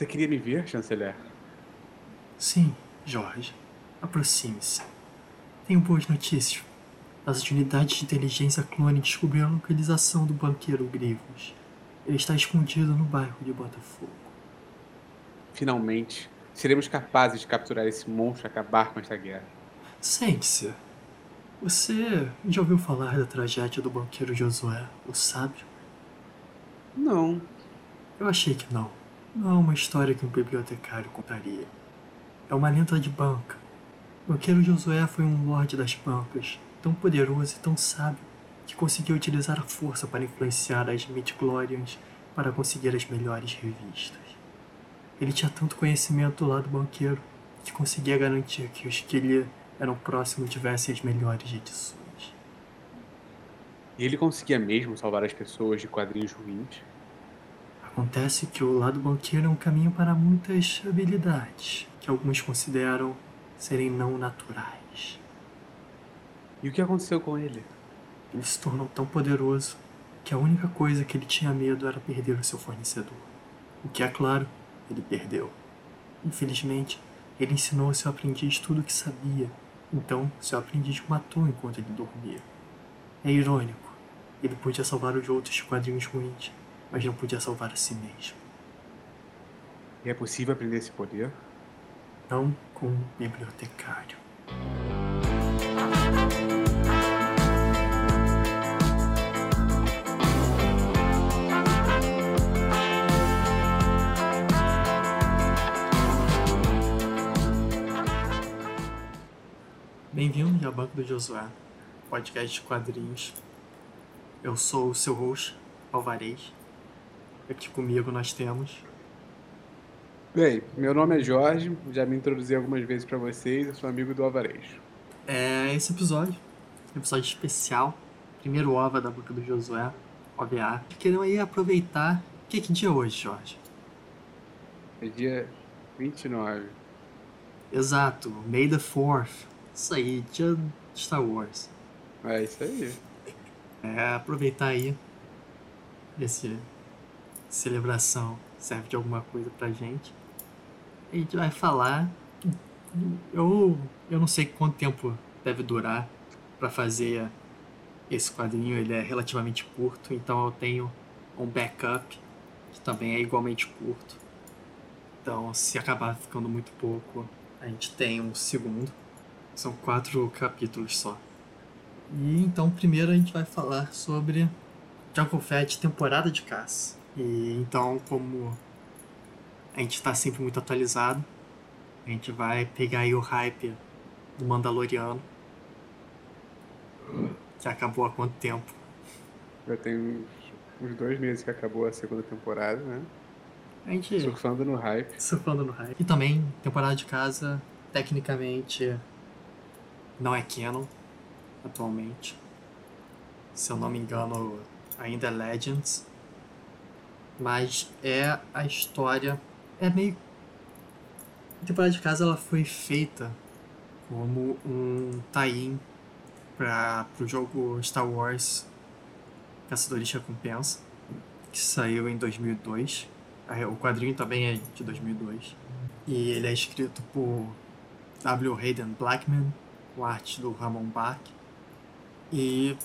Você queria me ver, chanceler? Sim, Jorge. Aproxime-se. Tenho boas notícias. As unidades de inteligência clone descobriram a localização do banqueiro Grivos. Ele está escondido no bairro de Botafogo. Finalmente, seremos capazes de capturar esse monstro e acabar com esta guerra. Sente-se. Você já ouviu falar da tragédia do banqueiro Josué, o sábio? Não. Eu achei que não. Não é uma história que um bibliotecário contaria. É uma lenda de banca. O banqueiro Josué foi um lorde das bancas, tão poderoso e tão sábio, que conseguiu utilizar a força para influenciar as midi-glorians para conseguir as melhores revistas. Ele tinha tanto conhecimento do lado banqueiro que conseguia garantir que os que lhe eram próximos tivessem as melhores edições. E ele conseguia mesmo salvar as pessoas de quadrinhos ruins? Acontece que o lado banqueiro é um caminho para muitas habilidades que alguns consideram serem não naturais. E o que aconteceu com ele? Ele se tornou tão poderoso que a única coisa que ele tinha medo era perder o seu fornecedor. O que, é claro, ele perdeu. Infelizmente, ele ensinou ao seu aprendiz tudo o que sabia, então seu aprendiz o matou enquanto ele dormia. É irônico. Ele podia salvar os outros quadrinhos ruins, mas não podia salvar a si mesmo. E é possível aprender esse poder? Não com um bibliotecário. Bem-vindo ao Banco do Josué, podcast de quadrinhos. Eu sou o seu host, Alvarez. Aqui comigo nós temos. Bem, meu nome é Jorge, já me introduzi algumas vezes para vocês, eu sou amigo do Alvarez. É esse episódio, episódio especial, primeiro OVA da Boca do Josué, OVA. Queremos aí aproveitar. Que, que dia é hoje, Jorge? É dia 29. Exato, May the 4th. Isso aí, dia de Star Wars. É isso aí. É, aproveitar aí esse celebração serve de alguma coisa pra gente. A gente vai falar. Eu, eu não sei quanto tempo deve durar para fazer esse quadrinho. Ele é relativamente curto, então eu tenho um backup que também é igualmente curto. Então, se acabar ficando muito pouco, a gente tem um segundo. São quatro capítulos só. E então, primeiro a gente vai falar sobre Jungle Fett temporada de caça. E então, como a gente está sempre muito atualizado, a gente vai pegar aí o hype do Mandaloriano. Que acabou há quanto tempo? Já tem uns, uns dois meses que acabou a segunda temporada, né? A gente. Surfando no hype. Surfando no hype. E também, temporada de casa, tecnicamente, não é canon atualmente. Se eu não me engano, ainda é Legends. Mas é a história. É meio. A temporada de casa ela foi feita como um tie-in para o jogo Star Wars Caçadores de Recompensa, que saiu em 2002. O quadrinho também é de 2002. E ele é escrito por W. Hayden Blackman, com arte do Ramon Bach. E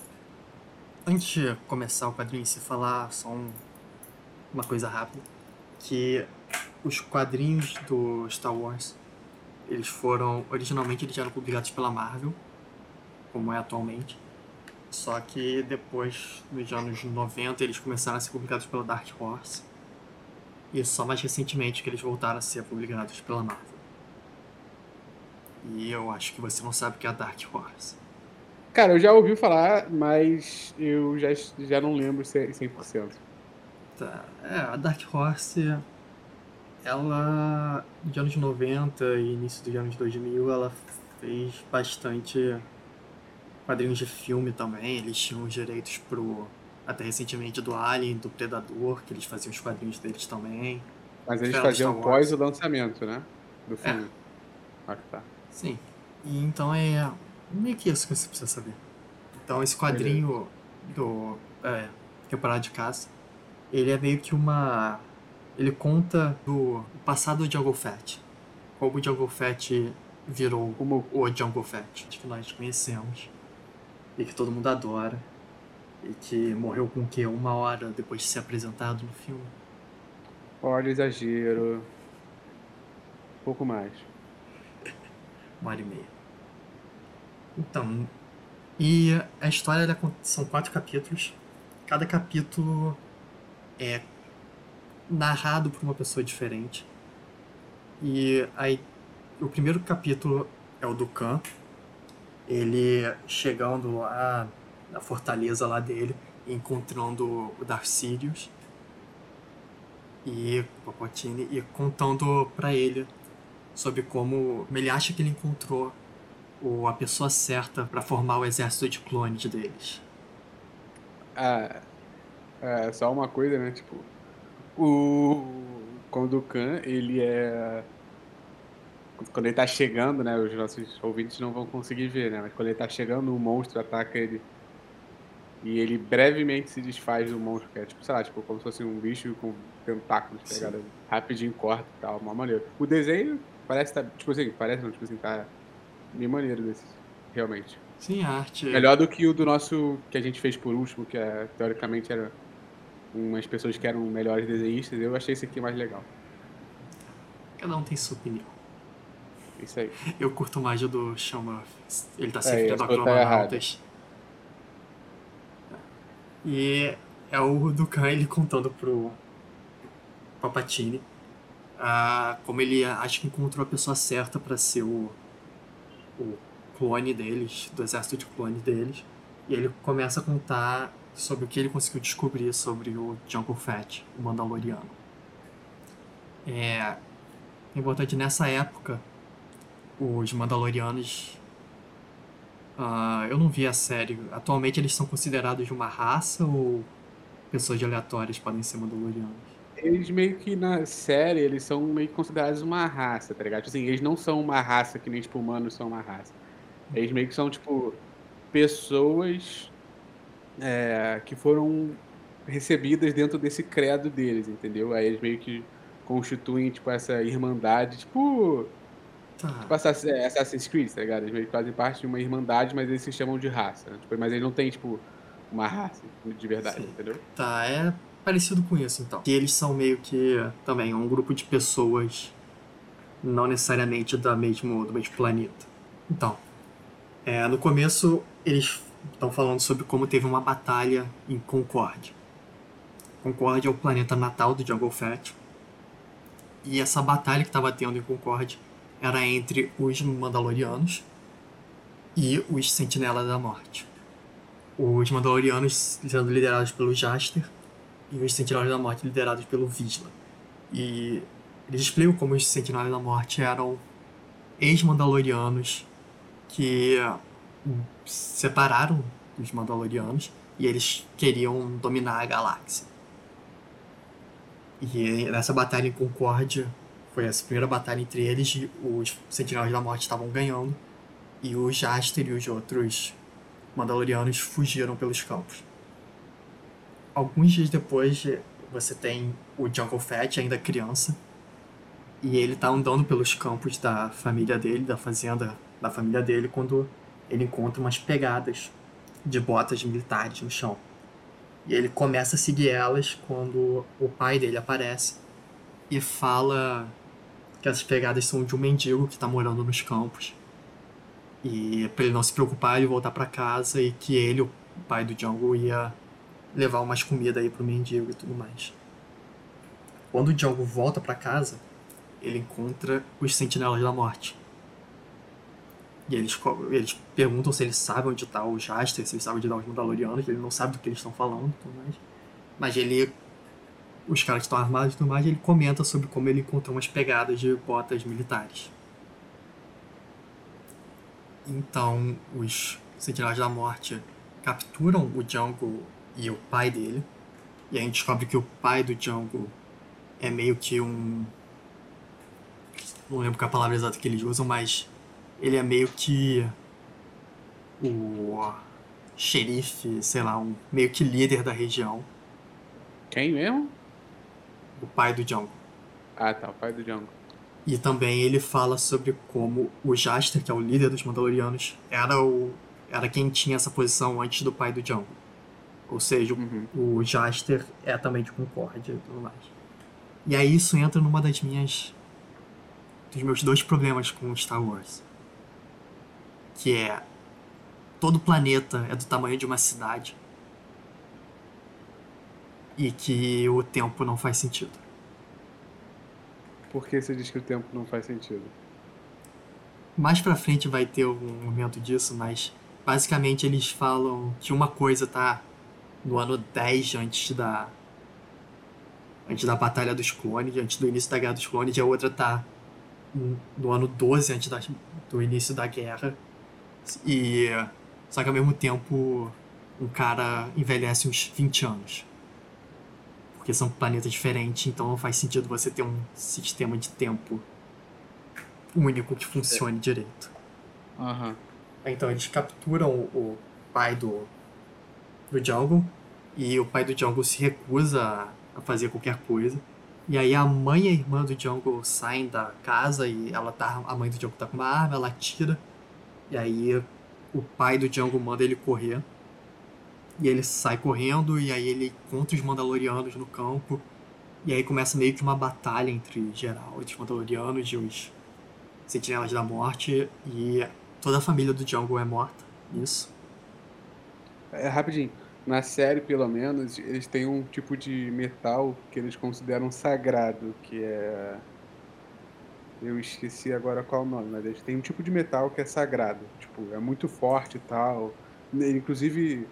antes de começar o quadrinho se falar só um, uma coisa rápida, que os quadrinhos do Star Wars, eles foram, originalmente eles eram publicados pela Marvel, como é atualmente, só que depois, nos anos 90, eles começaram a ser publicados pela Dark Horse, e só mais recentemente que eles voltaram a ser publicados pela Marvel. E eu acho que você não sabe o que é a Dark Horse. Cara, eu já ouvi falar, mas eu já, já não lembro 100%. Tá. É, a Dark Horse, ela, de anos 90 e início dos anos 2000, ela fez bastante quadrinhos de filme também. Eles tinham os direitos pro, até recentemente, do Alien, do Predador, que eles faziam os quadrinhos deles também. Mas eles faziam pós o lançamento, né? Do filme. Ah, tá. Sim. E então é meio que isso que você precisa saber. Então esse quadrinho do é, temporada de caça, ele é meio que uma ele conta do passado de Fett. Como o Fett virou Como o Jungle Fett, que nós conhecemos. E que todo mundo adora. E que morreu com o quê? Uma hora depois de ser apresentado no filme. olha o exagero. Pouco mais. Uma hora e meia. Então. E a história ela con- são quatro capítulos. Cada capítulo é narrado por uma pessoa diferente. E aí, o primeiro capítulo é o do Khan. Ele chegando lá na fortaleza lá dele, encontrando o Darth e o e contando pra ele sobre como ele acha que ele encontrou o, a pessoa certa pra formar o exército de clones deles. Ah, é, só uma coisa, né? Tipo, o quando o Khan, ele é quando ele tá chegando, né, os nossos ouvintes não vão conseguir ver, né, mas quando ele tá chegando, o monstro ataca ele e ele brevemente se desfaz do monstro, que é tipo, sei lá, tipo, como se fosse um bicho com tentáculos, tá Sim. ligado? Rapidinho corta e tal, mó maneiro. O desenho parece tá, tipo assim, parece não, tipo assim, tá bem maneiro desse, realmente. Sim, a arte. Melhor do que o do nosso que a gente fez por último, que é, teoricamente era umas pessoas que eram melhores desenhistas. Eu achei esse aqui mais legal. Cada um tem sua opinião. Isso aí. Eu curto mais o do Sean Murphy. Ele tá É, se referindo a essa tá Crononautas. E é o do Khan ele contando pro Palpatine ah, como ele acha que encontrou a pessoa certa pra ser o, o clone deles, do exército de clones deles. E ele começa a contar sobre o que ele conseguiu descobrir sobre o Jungle Fett, o Mandaloriano. É importante nessa época, os Mandalorianos. ah, eu não vi a série. Atualmente eles são considerados de uma raça ou pessoas aleatórias podem ser Mandalorianos? Eles meio que na série, eles são meio que considerados uma raça, tá ligado? Tipo Assim, eles não são uma raça que nem, tipo, humanos são uma raça. Eles meio que são, tipo, pessoas é, que foram recebidas dentro desse credo deles, entendeu? Aí eles meio que constituem, tipo, essa irmandade, tipo, Tá. tipo é, Assassin's Creed, tá ligado? Eles meio que fazem parte de uma irmandade, mas eles se chamam de raça. né? Tipo, mas eles não têm, tipo, uma raça de verdade, Sim. entendeu? Tá, é parecido com isso então. Que eles são meio que também um grupo de pessoas não necessariamente da mesmo, do mesmo planeta. Então, é, no começo eles estão falando sobre como teve uma batalha em Concorde. Concorde é o planeta natal do Jungle Fett. E essa batalha que estava tendo em Concorde era entre os Mandalorianos e os Sentinelas da Morte os Mandalorianos sendo liderados pelo Jaster e os Sentinelas da Morte liderados pelo Visla. E eles explicam como os Sentinelas da Morte eram ex-Mandalorianos que separaram dos Mandalorianos e eles queriam dominar a galáxia. E nessa batalha em Concórdia, foi essa primeira batalha entre eles, os Sentinelas da Morte estavam ganhando e o Jaster e os outros Mandalorianos fugiram pelos campos. Alguns dias depois, você tem o Jungle Fett, ainda criança, e ele tá andando pelos campos da família dele, da fazenda da família dele, quando ele encontra umas pegadas de botas militares no chão. E ele começa a seguir elas quando o pai dele aparece e fala que essas pegadas são de um mendigo que tá morando nos campos. E pra ele não se preocupar, ele voltar pra casa e que ele, o pai do Django, ia levar umas comidas aí pro mendigo e tudo mais. Quando o Django volta pra casa, ele encontra os Sentinelas da Morte. E eles, eles perguntam se eles sabem onde tá o Jaster, se eles sabem onde tá os Mandalorianos, ele não sabe do que eles estão falando tudo mais. Mas ele. Os caras que estão armados e tudo mais, ele comenta sobre como ele encontrou umas pegadas de botas militares. Então, os Sentinelas da Morte capturam o Django e o pai dele. E a gente descobre que o pai do Django é meio que um. Não lembro qual é a palavra exata que eles usam, mas ele é meio que. O xerife, sei lá, um meio que líder da região. Quem mesmo? o pai do Django. Ah, tá, o pai do Django. E também ele fala sobre como o Jaster, que é o líder dos Mandalorianos, era, o, era quem tinha essa posição antes do pai do Django. Ou seja, Uhum. o Jaster é também de Concórdia e tudo mais. E aí isso entra numa das minhas. dos meus dois problemas com Star Wars. Que é. Todo planeta é do tamanho de uma cidade. E que o tempo não faz sentido. Por que você diz que o tempo não faz sentido? Mais pra frente vai ter um momento disso, mas basicamente eles falam que uma coisa tá no ano 10 antes da antes da batalha dos clones, antes do início da guerra dos clones, e a outra tá no ano 12 antes da, do início da guerra. E só que ao mesmo tempo um cara envelhece uns 20 anos. Porque são planetas diferentes, então não faz sentido você ter um sistema de tempo único que funcione direito. Aham. Então eles capturam o, o pai do, do Django e o pai do Django se recusa a- a fazer qualquer coisa. E aí a mãe e a irmã do Django saem da casa e ela tá, a mãe do Django tá com uma arma, ela atira. E aí o pai do Django manda ele correr. E ele sai correndo e aí ele encontra os Mandalorianos no campo. E aí começa meio que uma batalha entre geral, os Mandalorianos e os Sentinelas da Morte. E toda a família do Django é morta. Isso. É, rapidinho. Na série, pelo menos, eles têm um tipo de metal que eles consideram sagrado, que é. Eu esqueci agora qual o nome, mas têm um tipo de metal que é sagrado. Tipo, é muito forte e tal. Inclusive,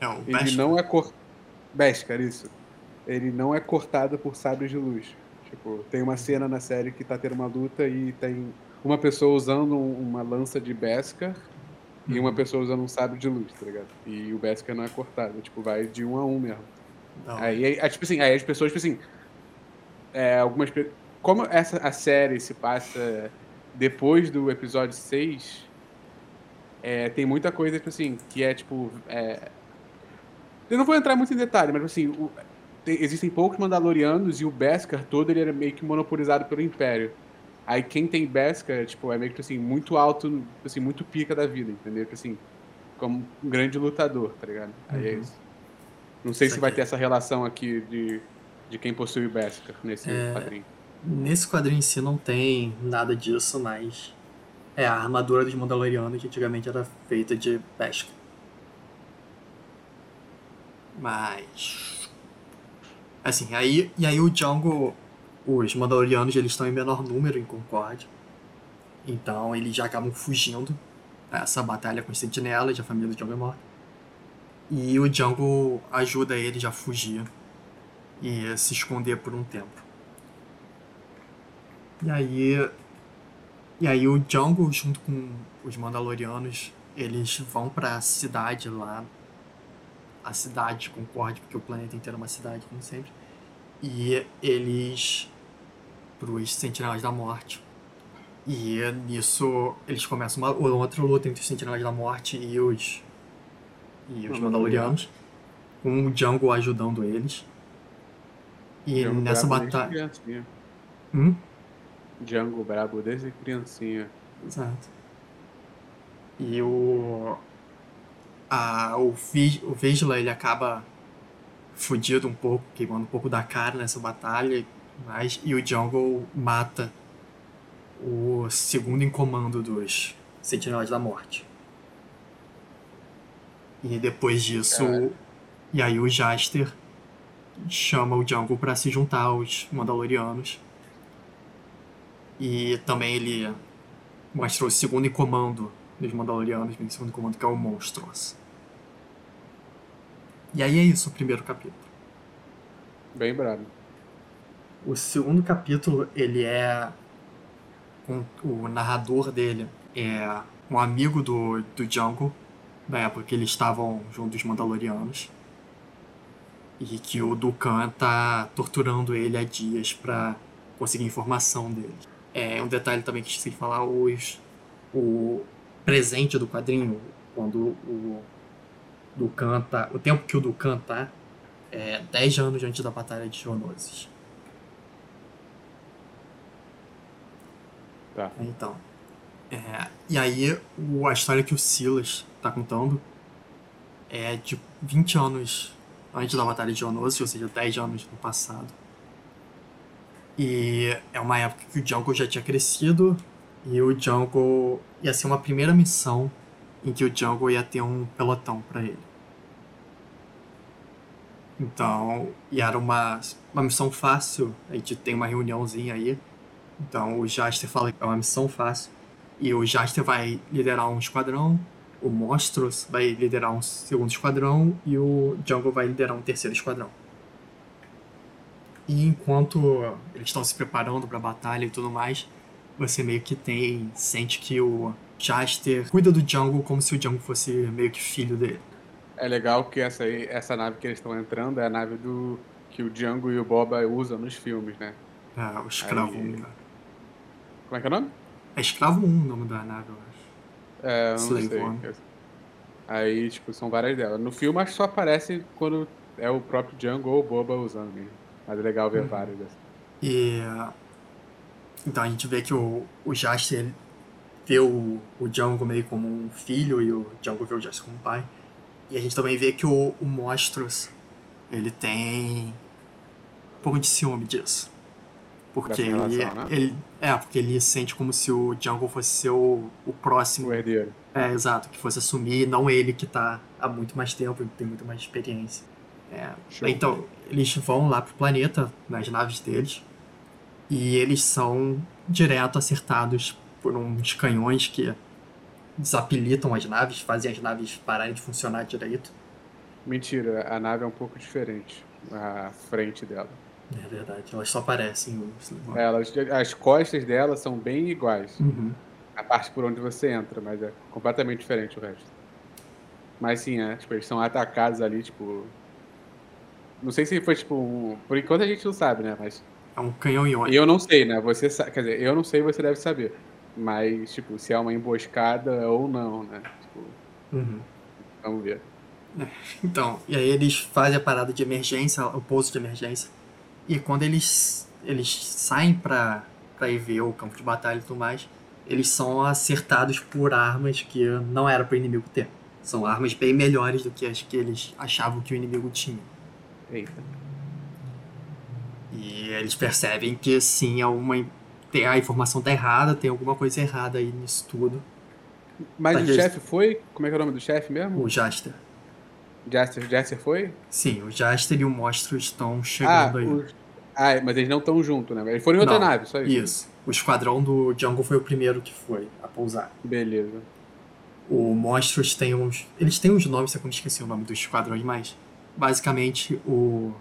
É ele Beskar. não é cor... Beskar, isso. Ele não é cortado por sabres de luz. Tipo, tem uma cena na série que tá tendo uma luta e tem uma pessoa usando um- uma lança de Beskar e uma Uhum. pessoa usando um sabre de luz, tá ligado? E o Beskar não é cortado, tipo, vai de um a um mesmo. Não. Aí, aí, tipo assim, aí as pessoas, tipo assim, é, algumas pe- como essa a série se passa depois do episódio 6, é, tem muita coisa, tipo assim, que é tipo. é, eu não vou entrar muito em detalhe, mas assim, o- tem- existem poucos Mandalorianos e o Beskar todo ele era meio que monopolizado pelo Império. Aí quem tem Beskar, tipo, é meio que assim, muito alto, assim, muito pica da vida, entendeu? Tipo assim, como um grande lutador, tá ligado? Aí é Uhum. isso. Não sei se vai ter essa relação aqui de, de quem possui o Beskar nesse É. quadrinho. Nesse quadrinho em si não tem nada disso, mas é a armadura dos Mandalorianos que antigamente era feita de pesca. Mas assim, aí e aí o Django, os Mandalorianos eles estão em menor número em Concorde. Então eles já acabam fugindo dessa batalha com os sentinelas, a família do Django é morta. E o Django ajuda eles a fugir e se esconder por um tempo. E aí. E aí o Django, junto com os Mandalorianos, eles vão pra cidade lá. A cidade de Concorde, porque o planeta inteiro é uma cidade, como sempre. E eles. pros Sentinelas da Morte. E nisso eles começam uma outra luta entre os Sentinelas da Morte e os. e os Mandalorianos. Com o Django ajudando eles. E Django nessa batalha. criancinha. Hum? Django brabo desde criancinha. Exato. E o. A, o, Vi- o Vigila ele acaba fudido um pouco, queimando um pouco da cara nessa batalha, mas, e o Jungle mata o segundo em comando dos Sentinelas da Morte. E depois disso. Caralho. E aí o Jaster chama o Jungle pra se juntar aos Mandalorianos. E também ele mostrou o segundo em comando dos Mandalorianos, bem segundo em comando, que é o Monstros. E aí é isso, o primeiro capítulo. Bem brabo. O segundo capítulo, ele é. com- o narrador dele é um amigo do, do Django, da época que eles estavam junto dos Mandalorianos. E que o Dukan tá torturando ele há dias pra conseguir informação dele. É um detalhe também que esqueci de falar, o presente do quadrinho, quando o do canta tá, O tempo que o do canta tá, é 10 anos antes da Batalha de Jonosis. Tá. Então. É, e aí o, a história que o Silas tá contando é de 20 anos antes da Batalha de Jonosis, ou seja, 10 anos no passado. E é uma época que o Jungle já tinha crescido e o Jungle ia ser uma primeira missão em que o Jungle ia ter um pelotão para ele. Então, e era uma, uma missão fácil, a gente tem uma reuniãozinha aí. Então o Jaster fala que é uma missão fácil. E o Jaster vai liderar um esquadrão, o Monstros vai liderar um segundo esquadrão e o Jungle vai liderar um terceiro esquadrão. E enquanto eles estão se preparando para a batalha e tudo mais, você meio que tem sente que o Jaster cuida do Jungle como se o Jungle fosse meio que filho dele. É legal que essa, aí, essa nave que eles estão entrando é a nave do que o Django e o Boba usam nos filmes, né? É, o Escravo 1. Né? Como é que é o nome? É Escravo 1 o nome da nave, eu acho. É, eu não Slave sei. Aí, tipo, são várias delas. No filme, acho que só aparece quando é o próprio Django ou o Boba usando mesmo. Mas é legal ver uhum. várias dessas. E... Então, a gente vê que o, o Jaster vê o, o Django meio como um filho e o Django vê o Jaster como um pai. E a gente também vê que o, o Monstros, ele tem um pouco de ciúme disso. Porque relação, ele, né? ele. É, porque ele sente como se o Jungle fosse ser o, o próximo. O herdeiro. É, exato, que fosse assumir, não ele que tá há muito mais tempo e tem muito mais experiência. É, então, eles vão lá pro planeta, nas naves deles, e eles são direto acertados por uns canhões que desapilitam as naves, fazem as naves pararem de funcionar direito. Mentira, a nave é um pouco diferente, a frente dela. É verdade, elas só aparecem. É, elas, as costas dela são bem iguais. Uhum. A parte por onde você entra, mas é completamente diferente o resto. Mas sim, é, tipo, eles são atacados ali, tipo. Não sei se foi tipo. Um... Por enquanto a gente não sabe, né? Mas. É um canhão iônico. E eu não sei, né? Você sa... Quer dizer, eu não sei, você deve saber. Mas, tipo, se é uma emboscada ou não, né? Tipo, uhum. Vamos ver. É, então, e aí eles fazem a parada de emergência, o pouso de emergência. E quando eles, eles saem pra, pra ir ver o campo de batalha e tudo mais, eles são acertados por armas que não era pro inimigo ter. São armas bem melhores do que as que eles achavam que o inimigo tinha. Eita. E eles percebem que sim, é uma tem, a informação tá errada, tem alguma coisa errada aí nisso tudo. Mas tá o chefe foi? Como é que é o nome do chefe mesmo? O Jaster. Jaster, Jaster foi? Sim, o Jaster e o Monstro estão chegando ah, aí. O... Ah, mas eles não estão juntos, né? Eles foram em outra não, nave, só isso. Isso. O esquadrão do Django foi o primeiro que foi a pousar. Beleza. O Monstros tem uns. Eles têm uns nomes, eu esqueci o nome dos esquadrões, mas basicamente o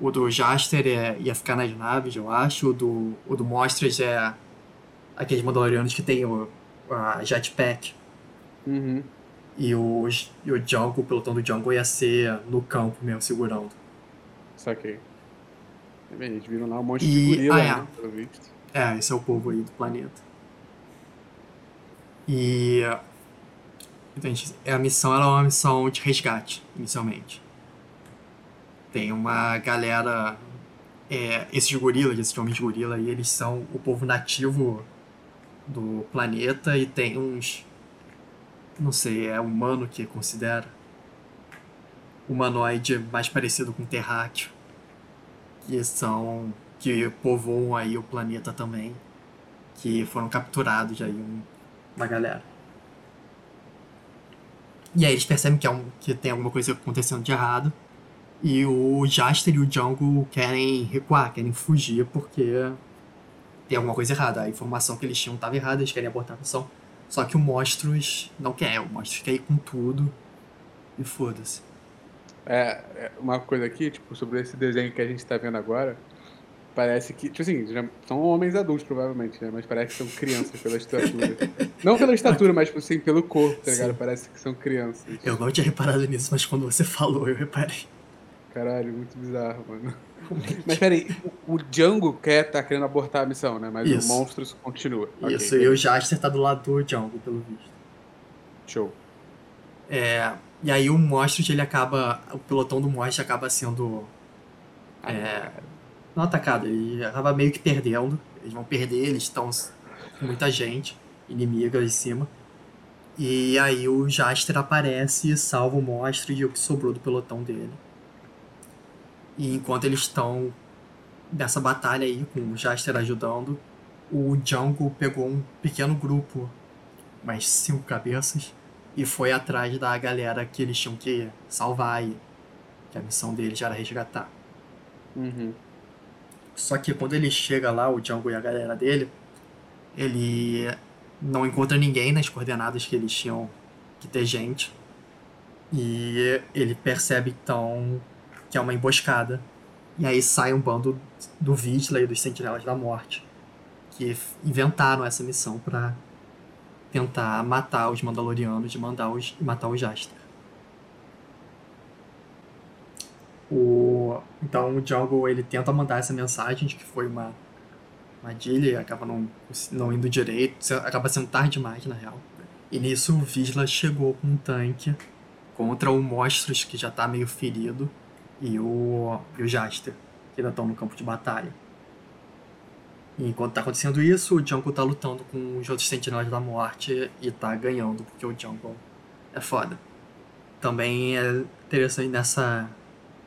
o do Jaster é, ia ficar nas naves, eu acho. O do, o do Monsters é aqueles Mandalorianos que tem o a jetpack. Uhum. E o, e o Jungle, o pelotão do Jungle ia ser no campo mesmo, segurando. Saquei. É bem, eles viram lá um monte e... de gorila, ah, é. né, pelo visto. É, esse é o povo aí do planeta. E... Então, a missão era é uma missão de resgate, inicialmente. Tem uma galera. É, esses gorilas, esses homens gorila aí, eles são o povo nativo do planeta e tem uns. Não sei, é humano que considera. Humanoide mais parecido com terráqueo. Que são. que povoam aí o planeta também. Que foram capturados aí um, uma galera. E aí eles percebem que, é um, que tem alguma coisa acontecendo de errado. E o Jaster e o Django querem recuar, querem fugir porque tem alguma coisa errada. A informação que eles tinham estava errada, eles querem abortar a missão. Só que o Monstros não quer, o Monstros quer ir com tudo e foda-se. É, é, uma coisa aqui, tipo, sobre esse desenho que a gente está vendo agora, parece que, tipo assim, são homens adultos provavelmente, né? Mas parece que são crianças pela estatura. não pela estatura, mas tipo assim, pelo corpo, tá ligado? Sim. Parece que são crianças. Eu não tinha reparado nisso, mas quando você falou, eu reparei. Caralho, muito bizarro, mano. Mas peraí, o, Django quer tá querendo abortar a missão, né? Mas Isso. o Monstros continua. Isso, okay, e o Jaster tá do lado do Django, pelo visto. Show. É, e aí o Monstros, ele acaba. O pelotão do Monstros acaba sendo. É, não atacado, ele acaba meio que perdendo. Eles vão perder, eles estão com muita gente inimiga em cima. E aí o Jaster aparece e salva o monstro e o que sobrou do pelotão dele. E enquanto eles estão nessa batalha aí, com o Jaster ajudando, o Django pegou um pequeno grupo, mais cinco cabeças, e foi atrás da galera que eles tinham que salvar aí. Que a missão deles era resgatar. Uhum. Só que quando ele chega lá, o Django e a galera dele, ele não encontra ninguém nas coordenadas que eles tinham que ter gente. E ele percebe então que é uma emboscada. E aí sai um bando do Vigila e dos Sentinelas da Morte que inventaram essa missão para tentar matar os Mandalorianos e mandar os, matar o Jaster. O, então o Django ele tenta mandar essa mensagem de que foi uma armadilha acaba não, não indo direito, acaba sendo tarde demais na real. E nisso o Visla chegou com um tanque contra o Monstros que já tá meio ferido e o, e o Jaster, que ainda estão no campo de batalha. E enquanto tá acontecendo isso, o Jungle tá lutando com os outros Sentinelas da Morte e tá ganhando, porque o Jungle é foda. Também é interessante nessa,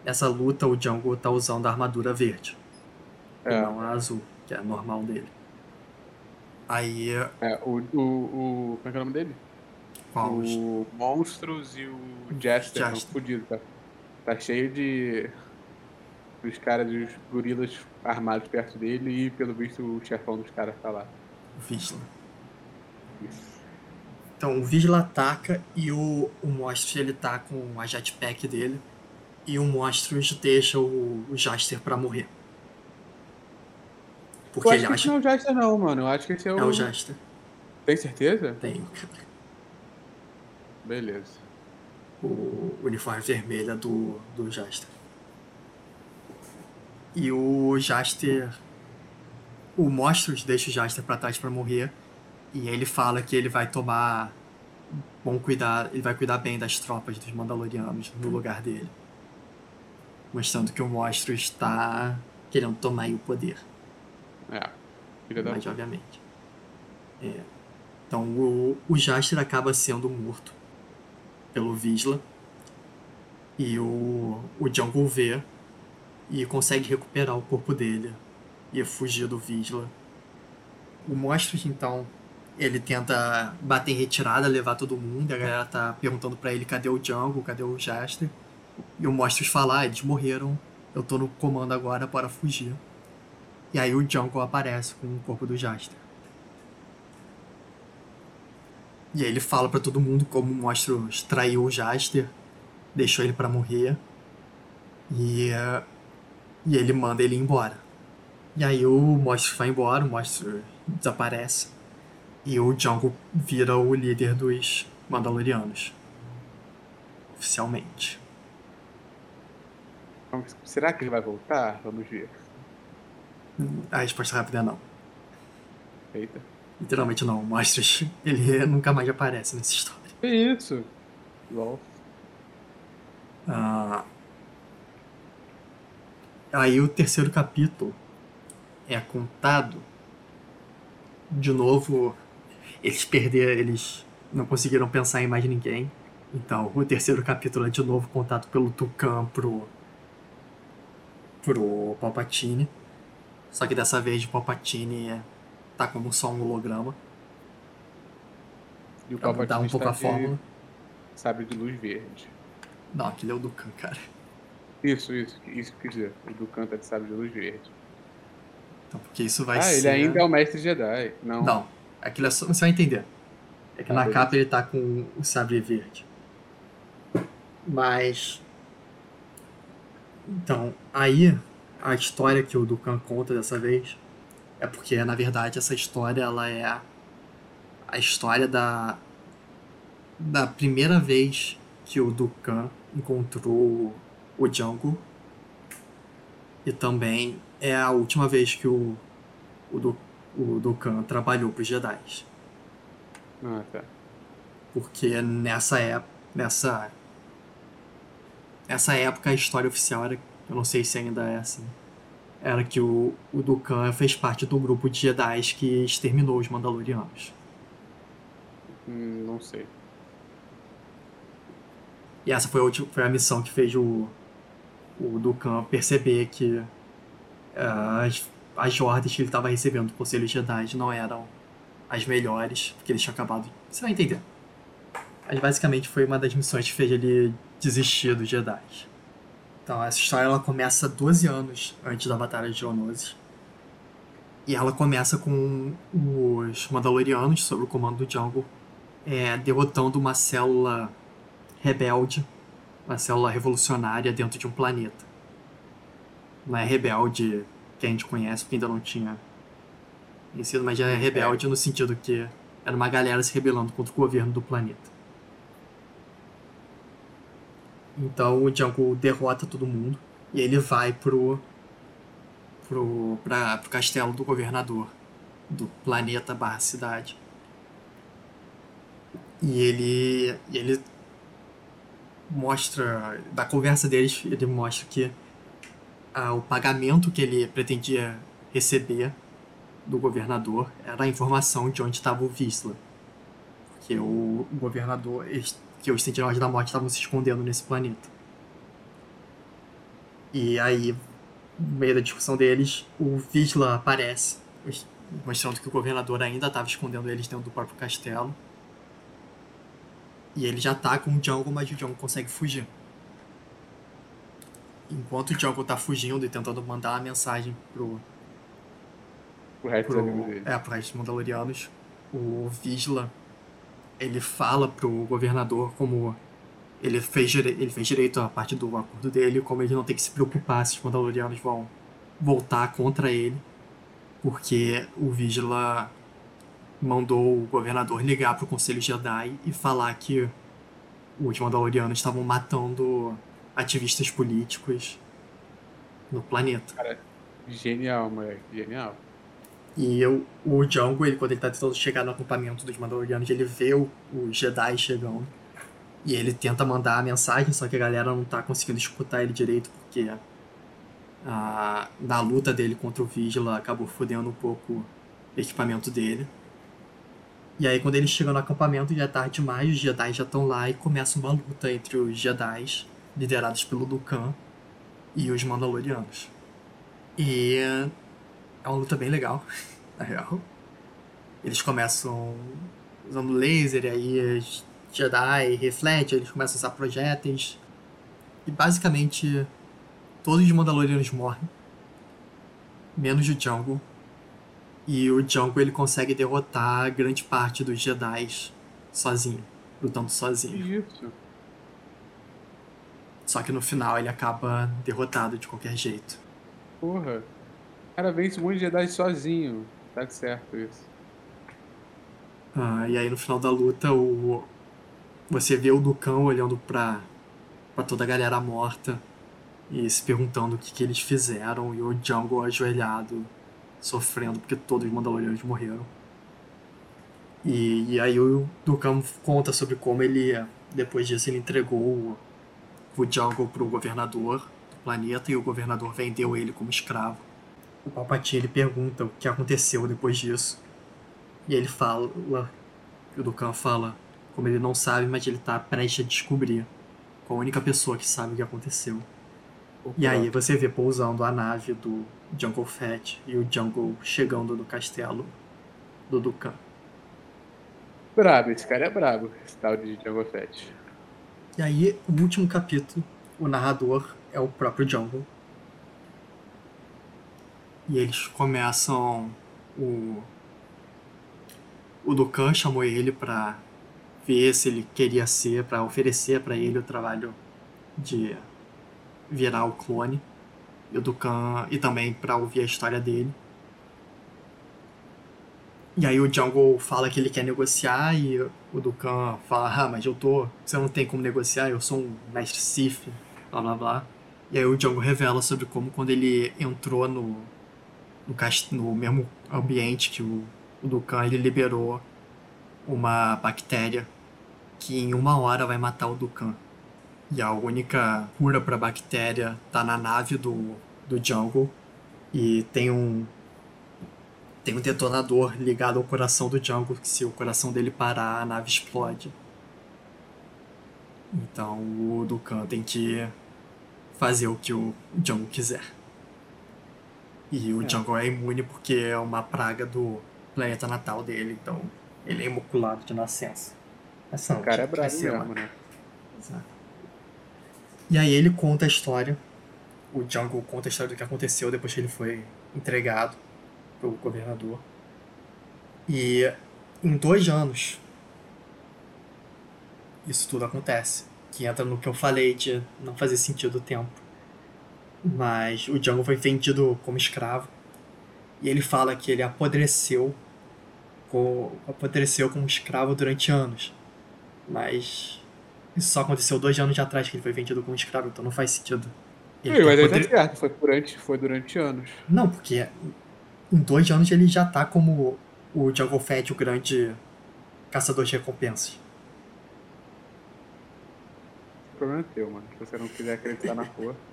nessa luta o Jungle tá usando a armadura verde. É. E não a azul, que é a normal dele. Aí. É, o. o, o como é que é o nome dele? Qual? O Monstros e o Jester, Jester. estão fodidos, tá? Tá cheio de os caras, os gorilas armados perto dele e, pelo visto, o chefão dos caras tá lá. O Vigila. Então, o Vigila ataca e o, o Monstros ele tá com a jetpack dele e o Monstros deixa o, o Jaster pra morrer. Porque Eu acho ele que acha... não é o Jaster não, mano. Eu acho que esse é o... É o Jaster. Tem certeza? Tenho, cara. Beleza. O uniforme vermelho do, do Jaster. E o Jaster. O Monstros deixa o Jaster pra trás para morrer. E ele fala que ele vai tomar bom cuidar, ele vai cuidar bem das tropas dos Mandalorianos no lugar dele. Mostrando que o Monstro está querendo tomar o poder. É. Mas, obviamente. É. Então o, o Jaster acaba sendo morto pelo Visla. E o, o Jungle vê e consegue recuperar o corpo dele e fugir do Visla. O Monstros, então, ele tenta bater em retirada, levar todo mundo, a galera tá perguntando para ele cadê o Django, cadê o Jaster. E o Monstros fala, ah, eles morreram, eu tô no comando agora para fugir. E aí o Django aparece com o corpo do Jaster. E aí ele fala para todo mundo como o Monstros traiu o Jaster, deixou ele para morrer. E uh, e ele manda ele embora. E aí o monstro vai embora, o monstro desaparece. E o Django vira o líder dos Mandalorianos. Oficialmente. Será que ele vai voltar? Vamos ver. A resposta rápida é não. Eita. Literalmente não. O Monstros, ele nunca mais aparece nessa história. Que isso? LOL. Ah, Aí o terceiro capítulo é contado de novo. Eles perderam, eles não conseguiram pensar em mais ninguém. Então o terceiro capítulo é de novo contado pelo Tucan pro pro Palpatine. Só que dessa vez o Palpatine é, tá como só um holograma. E o Palpatine um pouco a fórmula. Sabe de luz verde. Não, aquele é o Dukan, cara. Isso, isso, isso que dizer. O do Canta de Sábio de Luz Verde. Então, porque isso vai ah, ser. ele ainda é o mestre Jedi. Não. Não. Aquilo é só... Você vai entender. É que ah, na beleza. capa ele tá com o sabre verde. Mas. Então, aí a história que o Dukan conta dessa vez é porque, na verdade, essa história ela é a história da da primeira vez que o Dukan encontrou o Django. E também é a última vez que o, o, do, o Dukan trabalhou para os Jedi. Ah, tá. Porque nessa época, nessa, nessa época a história oficial era, eu não sei se ainda é assim, era que o, o Dukan fez parte do grupo de Jedi que exterminou os Mandalorianos. Hum, não sei. E essa foi a, última, foi a missão que fez o, o Dukan perceber que uh, as, as ordens que ele estava recebendo do Conselho Jedi não eram as melhores, porque ele tinha acabado. Você vai entender. Mas basicamente foi uma das missões que fez ele desistir dos Jedi. Então, essa história ela começa 12 anos antes da Batalha de Geonosis. E ela começa com os Mandalorianos, sob o comando do Jungle, é, derrotando uma célula rebelde, uma célula revolucionária dentro de um planeta. Não é rebelde que a gente conhece, porque ainda não tinha vencido, mas já é rebelde no sentido que era uma galera se rebelando contra o governo do planeta. Então o Django derrota todo mundo e ele vai pro, pro, pra, pro castelo do governador do planeta barra cidade. E ele, ele mostra, da conversa deles, ele mostra que ah, o pagamento que ele pretendia receber do governador era a informação de onde estava o Visla. Porque o governador, que os Sentinels da Morte estavam se escondendo nesse planeta. E aí, no meio da discussão deles, o Visla aparece, mostrando que o governador ainda estava escondendo eles dentro do próprio castelo. E ele já tá com o Django, mas o Django consegue fugir. Enquanto o Django tá fugindo e tentando mandar a mensagem pro. O resto pro, é, pro resto dos Mandalorianos, o Visla ele fala pro governador como ele fez, ele fez direito a parte do acordo dele, como ele não tem que se preocupar se os Mandalorianos vão voltar contra ele, porque o Vigila mandou o governador ligar pro Conselho Jedi e falar que os Mandalorianos estavam matando ativistas políticos no planeta. Cara, genial, moleque, genial. E eu, o Django, ele, quando ele tá tentando chegar no acampamento dos Mandalorianos, ele vê o, os Jedi chegando. E ele tenta mandar a mensagem, só que a galera não tá conseguindo escutar ele direito, porque a, na luta dele contra o Vigila acabou fodendo um pouco o equipamento dele. E aí quando ele chega no acampamento já é tarde demais, os Jedi já estão lá e começa uma luta entre os Jedi, liderados pelo Dukan, e os Mandalorianos. E é uma luta bem legal, na real. Eles começam usando laser, e aí os Jedi reflete, eles começam a usar projéteis. E basicamente todos os Mandalorianos morrem. Menos o Django. E o Django ele consegue derrotar grande parte dos Jedi sozinho, lutando sozinho. Isso. Só que no final ele acaba derrotado de qualquer jeito. Porra. Cara vence um monte de Jedi sozinho. Tá certo isso. Ah, e aí no final da luta o você vê o Ducão olhando pra, pra toda a galera morta e se perguntando o que, que eles fizeram e o Django ajoelhado sofrendo porque todos os Mandalorianos morreram. E, e aí o Ducão conta sobre como ele, depois disso, ele entregou o, o Django pro governador do planeta e o governador vendeu ele como escravo. O Palpatine ele pergunta o que aconteceu depois disso. E ele fala, o Dukan fala, como ele não sabe, mas ele tá prestes a descobrir. Com a única pessoa que sabe o que aconteceu. E aí você vê pousando a nave do Jungle Fett e o Jungle chegando no castelo do Dukan. Brabo, esse cara é brabo, esse tal de Jungle Fett. E aí, o último capítulo, o narrador é o próprio Jungle. E eles começam. O. O Dukan chamou ele pra ver se ele queria ser, pra oferecer pra ele o trabalho de virar o clone. E o Dukan. E também pra ouvir a história dele. E aí o Jungle fala que ele quer negociar e o Dukan fala, ah, mas eu tô. Você não tem como negociar, eu sou um mestre Sith, blá blá blá. E aí o Jungle revela sobre como quando ele entrou no. No, no mesmo ambiente que o, o Dukan, ele liberou uma bactéria que em uma hora vai matar o Dukan. E a única cura pra bactéria tá na nave do, do Jungle. E tem um tem um detonador ligado ao coração do Django que se o coração dele parar, a nave explode. Então o Dukan tem que fazer o que o Django quiser. E o é. Django é imune porque é uma praga do planeta natal dele, então ele é imaculado de nascença. Essa o cara é bravo mesmo, né? Exato. E aí ele conta a história. O Django conta a história do que aconteceu depois que ele foi entregado pelo governador. E em dois anos isso tudo acontece. Que entra no que eu falei de não fazer sentido o tempo. Mas o Django foi vendido como escravo. E ele fala que ele apodreceu, apodreceu como escravo durante anos. Mas isso só aconteceu dois anos atrás que ele foi vendido como escravo, então não faz sentido. Ele Sim, mas ele tá certo, foi durante, foi durante anos. Não, porque em dois anos ele já tá como o Jungle Fett, o grande caçador de recompensas. O problema é teu, mano. Se você não quiser acreditar na rua.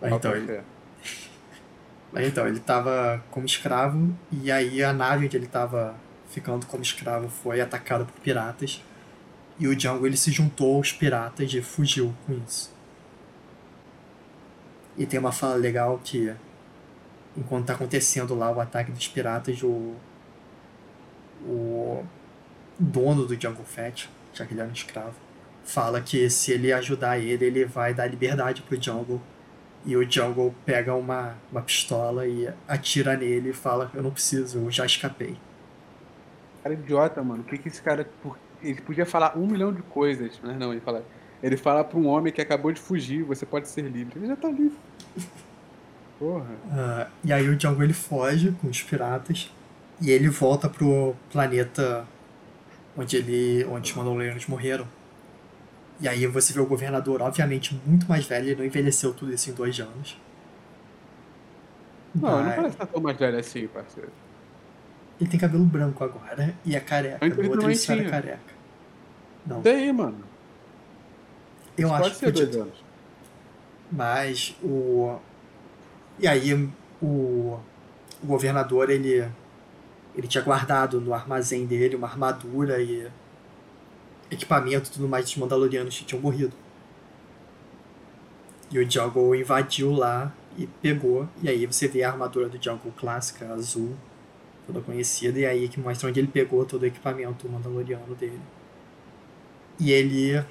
Mas então, ele... Mas então, ele tava como escravo e aí a nave onde ele tava ficando como escravo foi atacada por piratas. E o Django ele se juntou aos piratas e fugiu com isso. E tem uma fala legal que enquanto tá acontecendo lá o ataque dos piratas, o, o dono do Jungle Fett, já que ele era um escravo, fala que se ele ajudar ele, ele vai dar liberdade pro Jungle. E o Jungle pega uma, uma pistola e atira nele e fala: Eu não preciso, eu já escapei. Cara idiota, mano. O que que esse cara. Ele podia falar um milhão de coisas, mas não, ele fala. Ele fala pra um homem que acabou de fugir: Você pode ser livre. Ele já tá livre. Porra. Uh, e aí o Django ele foge com os piratas e ele volta pro planeta onde ele onde os Mandalorianos morreram. E aí você vê o governador, obviamente, muito mais velho, ele não envelheceu tudo isso em dois anos. Não, Mas... não parece estar tão mais velho assim, parceiro. Ele tem cabelo branco agora e é careca. Antes no outro ele era careca. Não. Tem, mano. Eu Isso acho pode ser que dois anos. Mas o e aí o, o governador ele ele tinha guardado no armazém dele uma armadura e equipamento e tudo mais dos Mandalorianos que tinham morrido. E o Jungle invadiu lá e pegou. E aí você vê a armadura do Jungle clássica, azul, toda conhecida. E aí que mostra onde ele pegou todo o equipamento Mandaloriano dele. E ele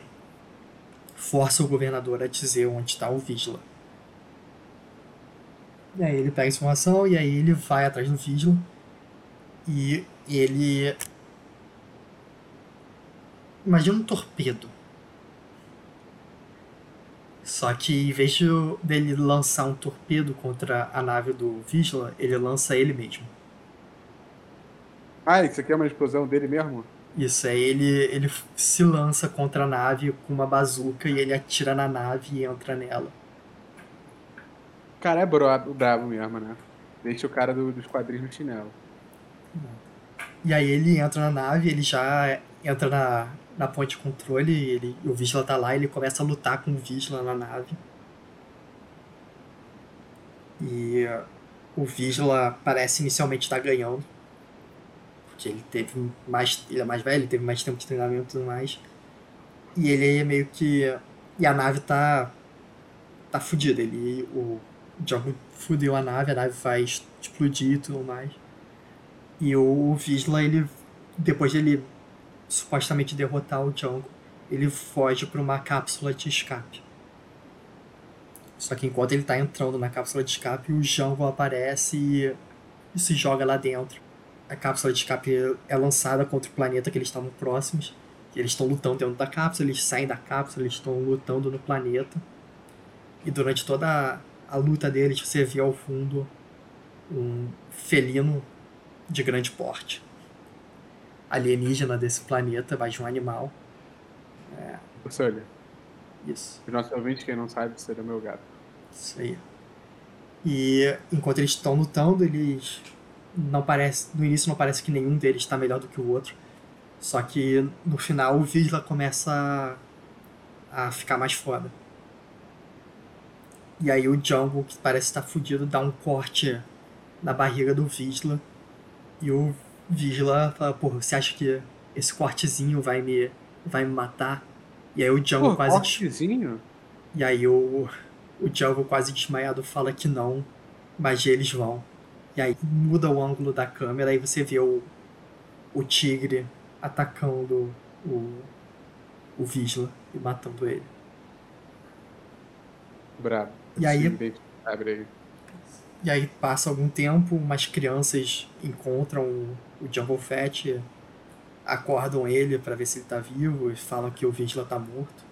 força o governador a dizer onde está o Vigila. E aí ele pega a informação e aí ele vai atrás do Vigil. E ele. Imagina um torpedo. Só que em vez de dele lançar um torpedo contra a nave do Vigila, ele lança ele mesmo. Ah, isso aqui é uma explosão dele mesmo? Isso, é ele, ele se lança contra a nave com uma bazuca e ele atira na nave e entra nela cara é brabo, brabo mesmo, né? Deixa o cara do, dos quadrinhos no chinelo. E aí ele entra na nave, ele já entra na, na ponte de controle, ele, o Vigila tá lá, ele começa a lutar com o Vigila na nave. E uh, o Vigila parece inicialmente estar tá ganhando. Porque ele teve mais. Ele é mais velho, teve mais tempo de treinamento e tudo mais. E ele é meio que. E a nave tá. tá fudida. Ele. O, Django fudeu a nave, a nave vai explodir e tudo mais. E o Visla, ele, depois de ele supostamente derrotar o Django, ele foge para uma cápsula de escape. Só que enquanto ele está entrando na cápsula de escape, o Django aparece e, e se joga lá dentro. A cápsula de escape é lançada contra o planeta que eles estavam próximos. Eles estão lutando dentro da cápsula, eles saem da cápsula, eles estão lutando no planeta. E durante toda a luta deles, você vê ao fundo um felino de grande porte. Alienígena desse planeta, mais de um animal. É. Olha. Isso. Os nossos ouvintes, quem não sabe, seria meu gato. Isso aí. E enquanto eles estão lutando, eles não parece, no início não parece que nenhum deles está melhor do que o outro. Só que no final o Visla começa a, a ficar mais foda. E aí o Jungle, que parece estar fudido, dá um corte na barriga do Visla. E o Visla fala, porra, você acha que esse cortezinho vai me, vai me matar? E aí o Jungle Pô, quase. cortezinho? E aí o, o Jungle quase desmaiado fala que não, mas eles vão. E aí muda o ângulo da câmera e você vê o, o tigre atacando o, o Visla e matando ele. Brabo. E aí- Sim, Abre aí. E aí passa algum tempo, umas crianças encontram o, o Jungle Fett, acordam ele pra ver se ele tá vivo e falam que o Visla tá morto.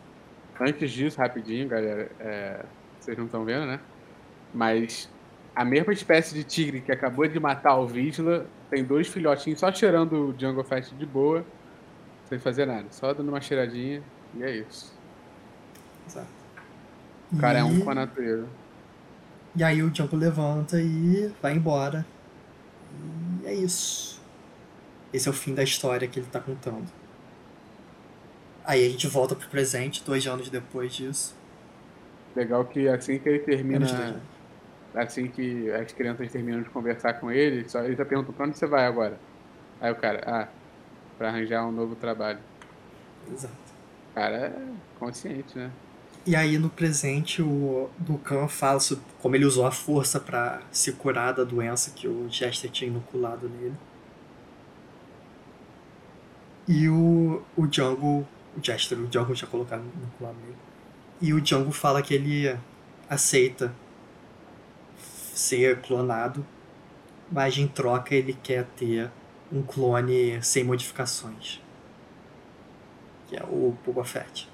Antes disso, rapidinho, galera, é, vocês não estão vendo, né? Mas a mesma espécie de tigre que acabou de matar o Visla tem dois filhotinhos só cheirando o Jungle Fett de boa, sem fazer nada, só dando uma cheiradinha, e é isso. Exato. O cara é um E- com a natureza. E aí o Jungle levanta e vai embora. E é isso. Esse é o fim da história que ele tá contando. Aí a gente volta pro presente, dois anos depois disso. Legal que assim que ele termina, assim que as crianças terminam de conversar com ele, só ele já pergunta pra onde você vai agora? Aí o cara, ah, pra arranjar um novo trabalho. Exato. O cara é consciente, né? E aí no presente o Dukan fala sobre como ele usou a força pra se curar da doença que o Jester tinha inoculado nele. E o, o Jungle, o Jester, o Jungle tinha colocado inoculado nele. E o Jungle fala que ele aceita ser clonado, mas em troca ele quer ter um clone sem modificações. Que é o Boba Fett.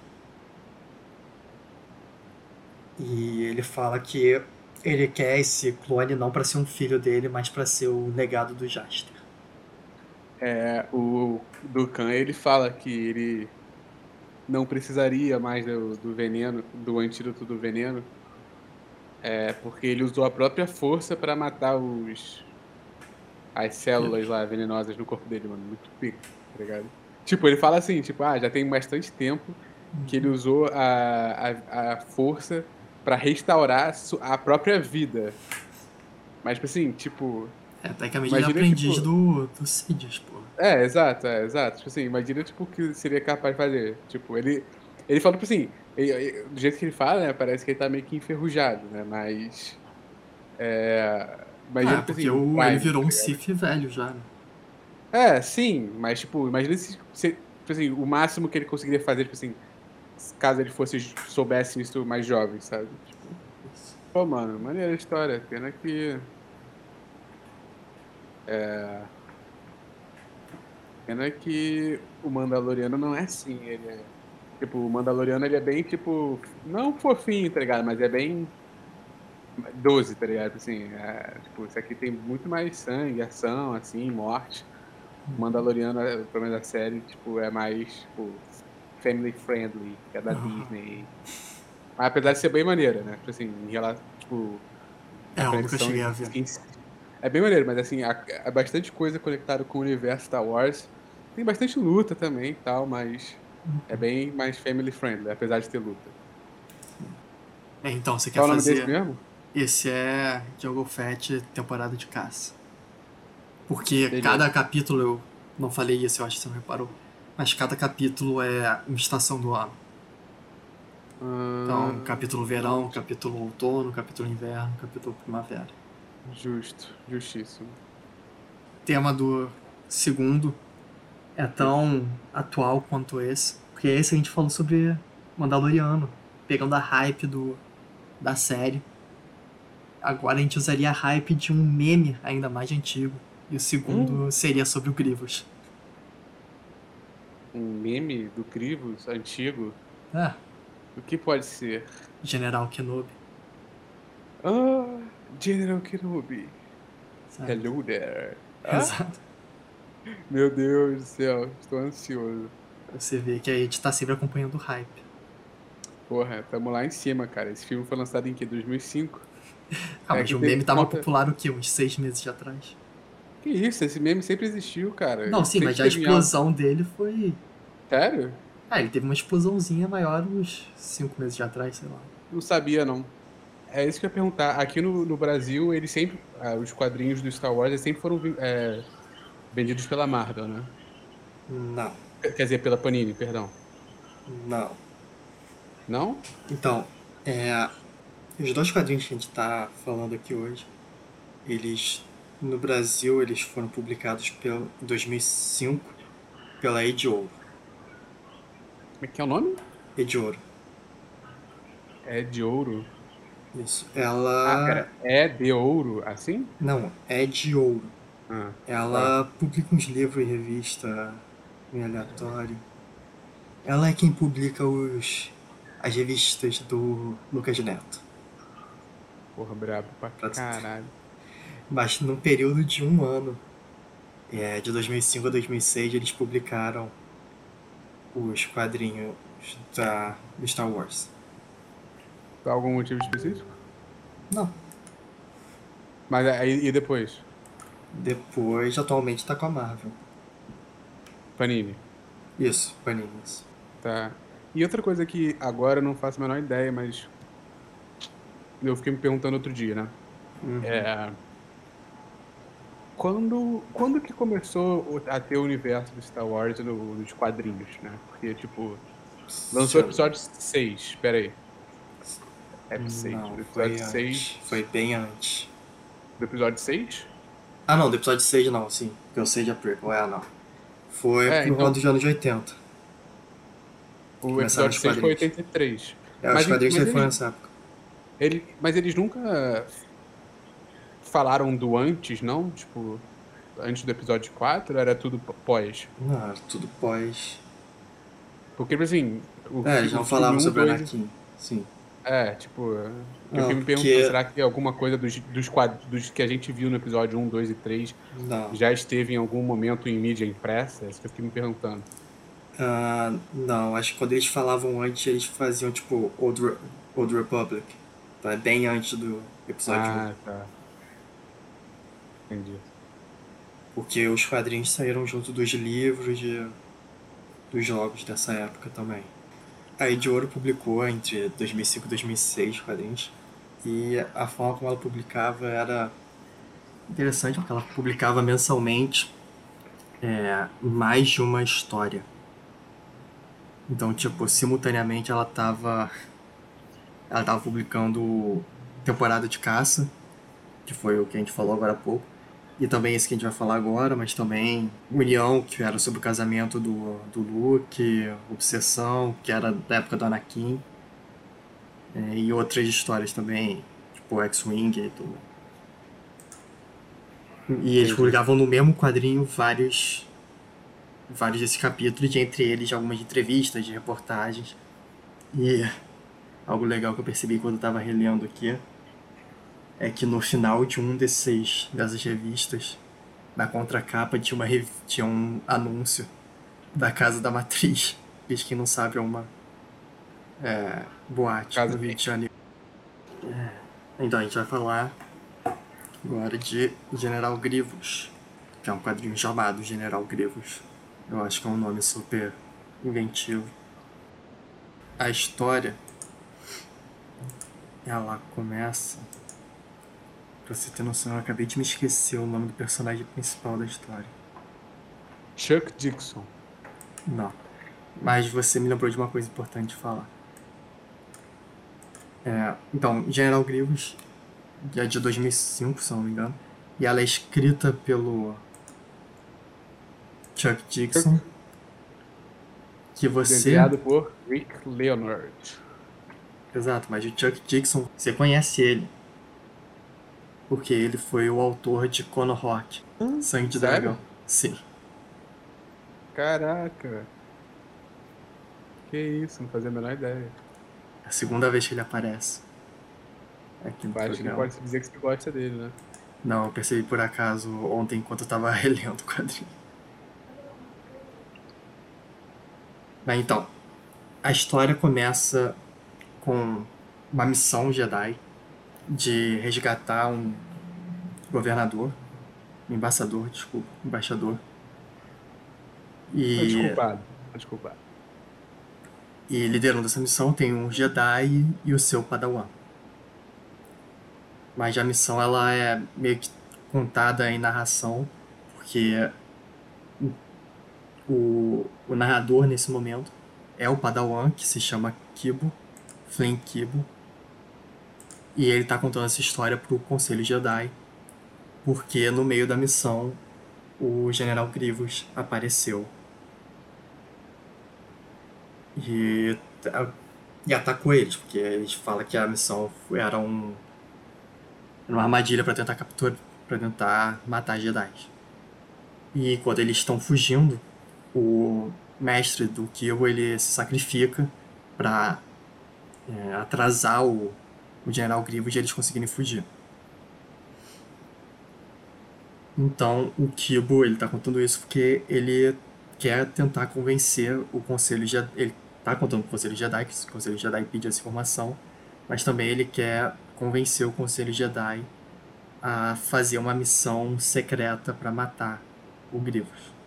E ele fala que ele quer esse clone não para ser um filho dele, mas para ser o legado do Jaster. É, o Dukan ele fala que ele não precisaria mais do, do veneno, do antídoto do veneno, é, porque ele usou a própria força pra matar os as células lá venenosas no corpo dele, mano, muito pica, tá ligado? Tipo, ele fala assim, tipo, ah, já tem bastante tempo que ele usou a, a, a força pra restaurar a própria vida. Mas, tipo assim, tipo, É, tecnicamente ele é aprendiz tipo- do, do Sidious, pô. É, exato, é, exato. Tipo assim, imagina tipo, o que seria capaz de fazer. Tipo, ele. Ele fala, tipo assim, ele- ele- do jeito que ele fala, né? Parece que ele tá meio que enferrujado, né? Mas. É. Imagina, Ah, tipo porque assim, o, ele virou um tá? Sith velho já, né? É, sim, mas tipo, imagina se, se tipo assim, o máximo que ele conseguiria fazer, tipo assim, caso ele fosse soubesse isso mais jovem, sabe? Tipo, pô, mano, maneira a história, pena que é pena que o Mandaloriano não é assim, ele é tipo, o Mandaloriano ele é bem tipo, não fofinho, tá ligado, mas é bem 12, tá ligado? Assim, é, tipo, isso aqui tem muito mais sangue, ação, assim, morte. O Mandaloriano, pelo menos a série, tipo, é mais, tipo, family friendly, que é da Aham. Disney. Mas apesar de ser bem maneira, né? Tipo assim, em relação, tipo... É, eu nunca cheguei a ver. É bem maneiro, mas assim, há, há bastante coisa conectada com o universo Star Wars. Tem bastante luta também e tal, mas é bem mais family friendly, apesar de ter luta. É, então, você quer Qual é o nome fazer... desse mesmo? Esse é Jungle Fett temporada de caça. Porque Beleza. cada capítulo, eu não falei isso, eu acho que você não reparou, mas cada capítulo é uma estação do ano. Então, Ah, capítulo verão, capítulo outono, capítulo inverno, capítulo primavera. Justo, justíssimo. Tema do segundo é tão atual quanto esse, porque esse a gente falou sobre Mandaloriano, pegando a hype do, da série. Agora a gente usaria a hype de um meme ainda mais antigo. E o segundo seria sobre o Grievous. Um meme do Crivos, antigo. Ah, O que pode ser? General Kenobi. Ah, General Kenobi. sabe? Hello there. Ah, Exato. meu Deus do céu, estou ansioso. Você ver que a gente tá sempre acompanhando o hype. Porra, tamo lá em cima, cara. Esse filme foi lançado em que? 2005? Ah, É mas que o meme tava conta- popular o quê? Uns seis meses atrás? Que isso, esse meme sempre existiu, cara. Não, sim, mas a explosão dele foi. Sério? Ah, ele teve uma explosãozinha maior uns cinco meses de atrás, sei lá. Não sabia, não. é isso que eu ia perguntar. Aqui no, no Brasil, eles sempre. ah, os quadrinhos do Star Wars sempre foram é, vendidos pela Marvel, né? Não, Quer dizer, pela Panini, perdão. não. Não? Então, é, os dois quadrinhos que a gente tá falando aqui hoje, eles no Brasil eles foram publicados pelo em 2005 pela Ed Ouro. Como é que é o nome? Ed Ouro. É de ouro. Isso. Ah, Ela pera. É de ouro, assim? não, é de ouro. Ah, Ela publica uns livros e revista em aleatório. Ela é quem publica os as revistas do Lucas Neto. porra, brabo pra Pra- caralho. Mas num período de um ano, é, de 2005 a 2006, eles publicaram os quadrinhos da, do Star Wars. Por algum motivo específico? Não. Mas aí e depois? Depois, atualmente, tá com a Marvel. Panini. Isso, Panini. isso. Tá. E outra coisa que agora eu não faço a menor ideia, mas. Eu fiquei me perguntando outro dia, né? Uhum. É. Quando, quando que começou a ter o universo do Star Wars no- nos quadrinhos, né? Porque, tipo, lançou o episódio 6, pera aí. É 6. Não, Do foi episódio 6. antes. Foi bem antes. Do episódio 6? Ah, não, do episódio 6 não, sim. Porque o 6 é prequel, é, não. Foi É, por então- dos anos 80. O Começaram episódio os 6 foi quadrinhos. 83. É, Mas os quadrinhos foram ele- nessa época. Ele, mas eles nunca falaram do antes, não? Tipo, antes do episódio 4? Era tudo pós? Não, era tudo pós. Porque, tipo assim. O, É, eles o não filme falavam sobre o Anakin. Sim. É, tipo. Eu fiquei me perguntando, será que alguma coisa dos, dos, quad- dos que a gente viu no episódio 1, 2 e 3 Não. já esteve em algum momento em mídia impressa? É isso que eu fiquei me perguntando. Ah, não, acho que quando eles falavam antes, eles faziam tipo Old, Re- Old Republic. Então é bem antes do episódio 1. Ah, tá. Entendi. Porque os quadrinhos saíram junto dos livros de, dos jogos dessa época também. A Ed Ouro publicou entre 2005 e 2006 quadrinhos. E a forma como ela publicava era interessante, porque ela publicava mensalmente é, mais de uma história. Então, tipo, simultaneamente ela estava ela tava publicando temporada de caça, que foi o que a gente falou agora há pouco. E também esse que a gente vai falar agora, mas também União, que era sobre o casamento do, do Luke, Obsessão, que era da época do Anakin. É, e outras histórias também, tipo X-Wing e tudo. E eles publicavam no mesmo quadrinho vários vários desses capítulos, e entre eles algumas entrevistas, de reportagens. E algo legal que eu percebi quando eu tava relendo aqui é que no final de um desses dessas revistas, na contracapa tinha uma rev- tinha um anúncio da casa da matriz. Que quem não sabe é uma é, boate Casa no Rio de Janeiro. É, então a gente vai falar agora de General Grivos, que é um quadrinho chamado General Grivos. Eu acho que é um nome super inventivo. A história ela começa. Pra você ter noção, eu acabei de me esquecer o nome do personagem principal da história. Chuck Dixon. Não. Mas você me lembrou de uma coisa importante de falar. É, então, General Grievous é de 2005, se não me engano. E ela é escrita pelo Chuck Dixon. Que você. Desenhado por Rick Leonard. Exato, mas o Chuck Dixon, você conhece ele. Porque ele foi o autor de Konohawk, Sangue de sério? Dragão. Sim. Caraca. Que isso, não fazia a menor ideia. É a segunda vez que ele aparece. Aqui no Acho que pode se dizer que você gosta dele, né? Não, eu percebi por acaso ontem enquanto eu tava relendo o quadrinho. Mas então, a história começa com uma missão Jedi de resgatar um governador, um embaixador, desculpa, embaixador. E, Desculpado. Desculpado. e liderando essa missão tem um Jedi e o seu Padawan. Mas a missão ela é meio que contada em narração, porque o, o narrador nesse momento é o Padawan, que se chama Kibo, Flynn Kibo. E ele está contando essa história para o Conselho Jedi, porque no meio da missão o General Grievous apareceu. E, e atacou eles, porque eles falam que a missão era um, uma armadilha para tentar capturar, para tentar matar Jedi. E quando eles estão fugindo, o mestre do Kibo ele se sacrifica para é, atrasar o, o General Grievous e eles conseguirem fugir. Então o Kibo ele tá contando isso porque ele quer tentar convencer o Conselho Jedi. Ele tá contando com o Conselho Jedi, que o Conselho Jedi pede essa informação, mas também ele quer convencer o Conselho Jedi a fazer uma missão secreta para matar o Grievous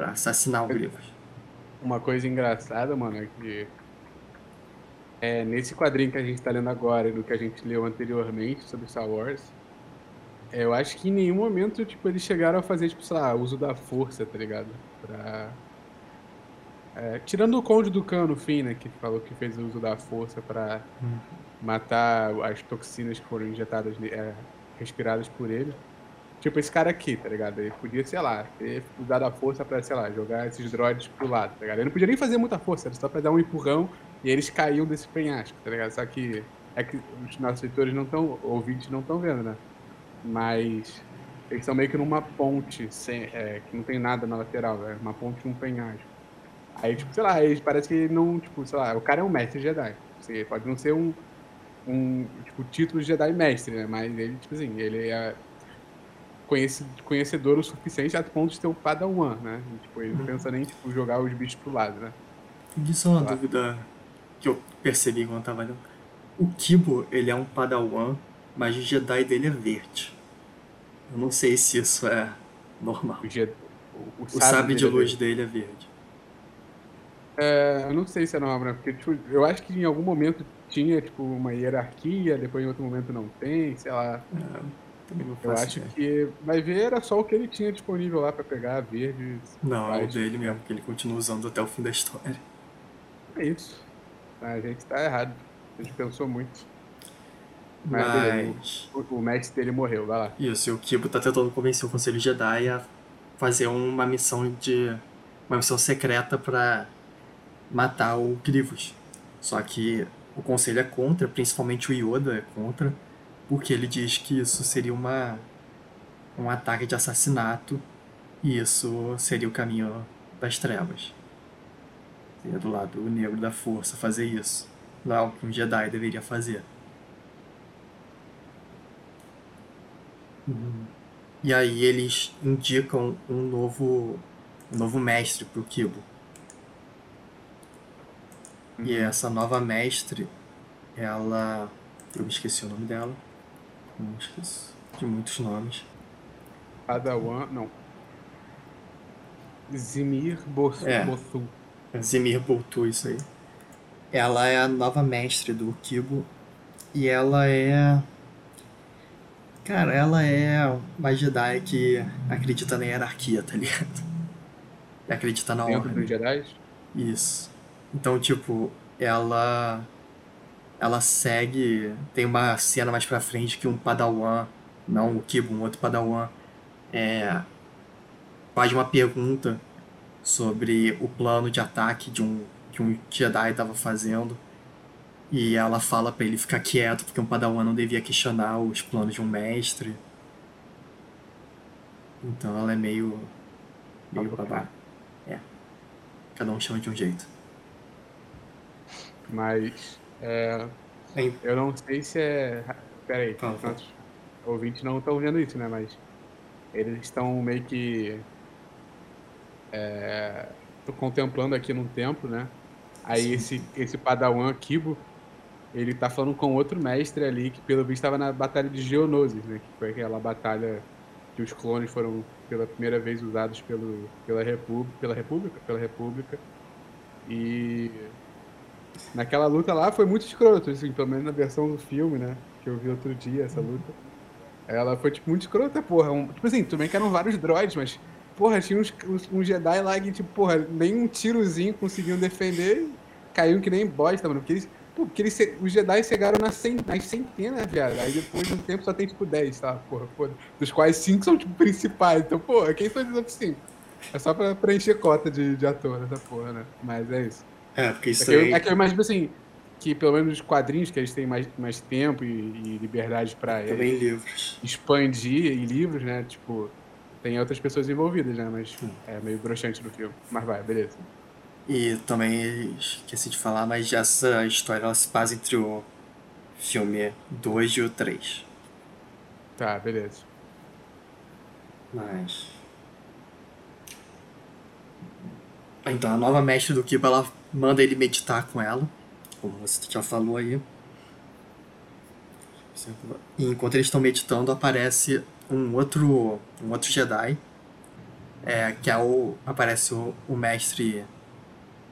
para assassinar o Grievous. Uma coisa engraçada, mano, é que é, nesse quadrinho que a gente tá lendo agora e do que a gente leu anteriormente sobre Star Wars, é, eu acho que em nenhum momento, tipo, eles chegaram a fazer, tipo, sei lá, uso da força, tá ligado? Pra... É, tirando o Conde do Cano, no fim, né, que falou que fez uso da força para hum. matar as toxinas que foram injetadas, é, respiradas por ele. Tipo, esse cara aqui, tá ligado? Ele podia, sei lá, ter usado a força pra, sei lá, jogar esses droids pro lado, tá ligado? Ele não podia nem fazer muita força, era só pra dar um empurrão e eles caíam desse penhasco, tá ligado? Só que é que os nossos leitores não estão, ouvintes não estão vendo, né? Mas eles estão meio que numa ponte, sem, é, que não tem nada na lateral, é uma ponte um penhasco. Aí, tipo, sei lá, eles, parece que não, tipo, sei lá, o cara é um mestre Jedi. Assim, pode não ser um, um, tipo, título de Jedi mestre, né? Mas ele, tipo assim, ele é conhecedor o suficiente a ponto de ter um padawan, né? E, tipo, ele não uhum. pensa nem tipo, jogar os bichos pro lado, né? Isso é uma dúvida que eu percebi quando eu tava lendo. O Kibo, ele é um padawan, mas o Jedi dele é verde. Eu não sei se isso é normal. O, Jedi, o, o, o sabre de luz dele é verde. É, eu não sei se é normal, né? Porque tipo, eu acho que em algum momento tinha tipo, uma hierarquia, depois em outro momento não tem, sei lá. É. Eu acho ideia. que vai ver era só o que ele tinha disponível lá para pegar verde. Não, é o dele mesmo, que ele continua usando até o fim da história. É isso. A gente tá errado. A gente pensou muito. Mas, Mas... O, o, mestre dele morreu, vai lá. Isso, e o Kibo tá tentando convencer o Conselho Jedi a fazer uma missão de. uma missão secreta para matar o Grievous. Só que o Conselho é contra, principalmente o Yoda é contra porque ele diz que isso seria uma, um ataque de assassinato e isso seria o caminho das trevas. Seria do lado negro da força fazer isso. Não é o que um Jedi deveria fazer. Uhum. E aí eles indicam um novo, um novo mestre pro Kibo. Uhum. E essa nova mestre, ela. Eu me esqueci o nome dela músicas de muitos nomes. Padawan, não. Zimir Bosu. É. Zimir Botu, isso aí. Ela é a nova mestre do Kibo e ela é. Cara, ela é uma Jedi que acredita na hierarquia, tá ligado? acredita na ordem. Jedi? Isso. Então, tipo, ela ela segue. Tem uma cena mais pra frente que um Padawan, não o Kibo, um outro Padawan, é, faz uma pergunta sobre o plano de ataque de um, que um Jedi estava fazendo. E ela fala para ele ficar quieto, porque um Padawan não devia questionar os planos de um mestre. Então ela é meio. meio babá. É. Cada um chama de um jeito. Mas é, eu não sei se é. Pera aí, fala, fala. ouvintes não estão vendo isso, né? Mas eles estão meio que. É, contemplando aqui no templo, né? Aí esse, esse Padawan Kibo, ele tá falando com outro mestre ali que pelo visto estava na batalha de Geonosis, né? Que foi aquela batalha que os clones foram pela primeira vez usados pelo, pela República, pela República, pela República. E naquela luta lá foi muito escroto, assim, pelo menos na versão do filme, né? que eu vi outro dia, essa luta. Ela foi, tipo, muito escrota, porra. Um, tipo assim, tudo bem que eram vários droids, mas, porra, tinha uns, uns, uns Jedi lá que, tipo, porra, nem um tirozinho conseguiam defender caíram que nem bosta, mano. Porque eles, pô, porque eles, os Jedi chegaram nas, cent, nas centenas, viado. Aí depois de um tempo só tem, tipo, 10, tá? Porra, porra. Dos quais 5 são, tipo, principais. Então, porra, quem são os outros 5? É só pra preencher cota de, de ator essa porra, né? Mas é isso. É, porque isso é aí... Que eu, é que eu imagino, assim, que pelo menos os quadrinhos, que eles têm mais, mais tempo e, e liberdade pra Também livros. expandir e livros, né? Tipo, tem outras pessoas envolvidas, né? Mas hum. é meio broxante no filme. Mas vai, beleza. E também esqueci de falar, mas essa história ela se passa entre o filme 2 e o 3. Tá, beleza. Mas. Então a nova mestre do Kiba ela manda ele meditar com ela como você já falou aí. E enquanto eles estão meditando, aparece um outro, um outro Jedi, é, que é o, aparece o, o mestre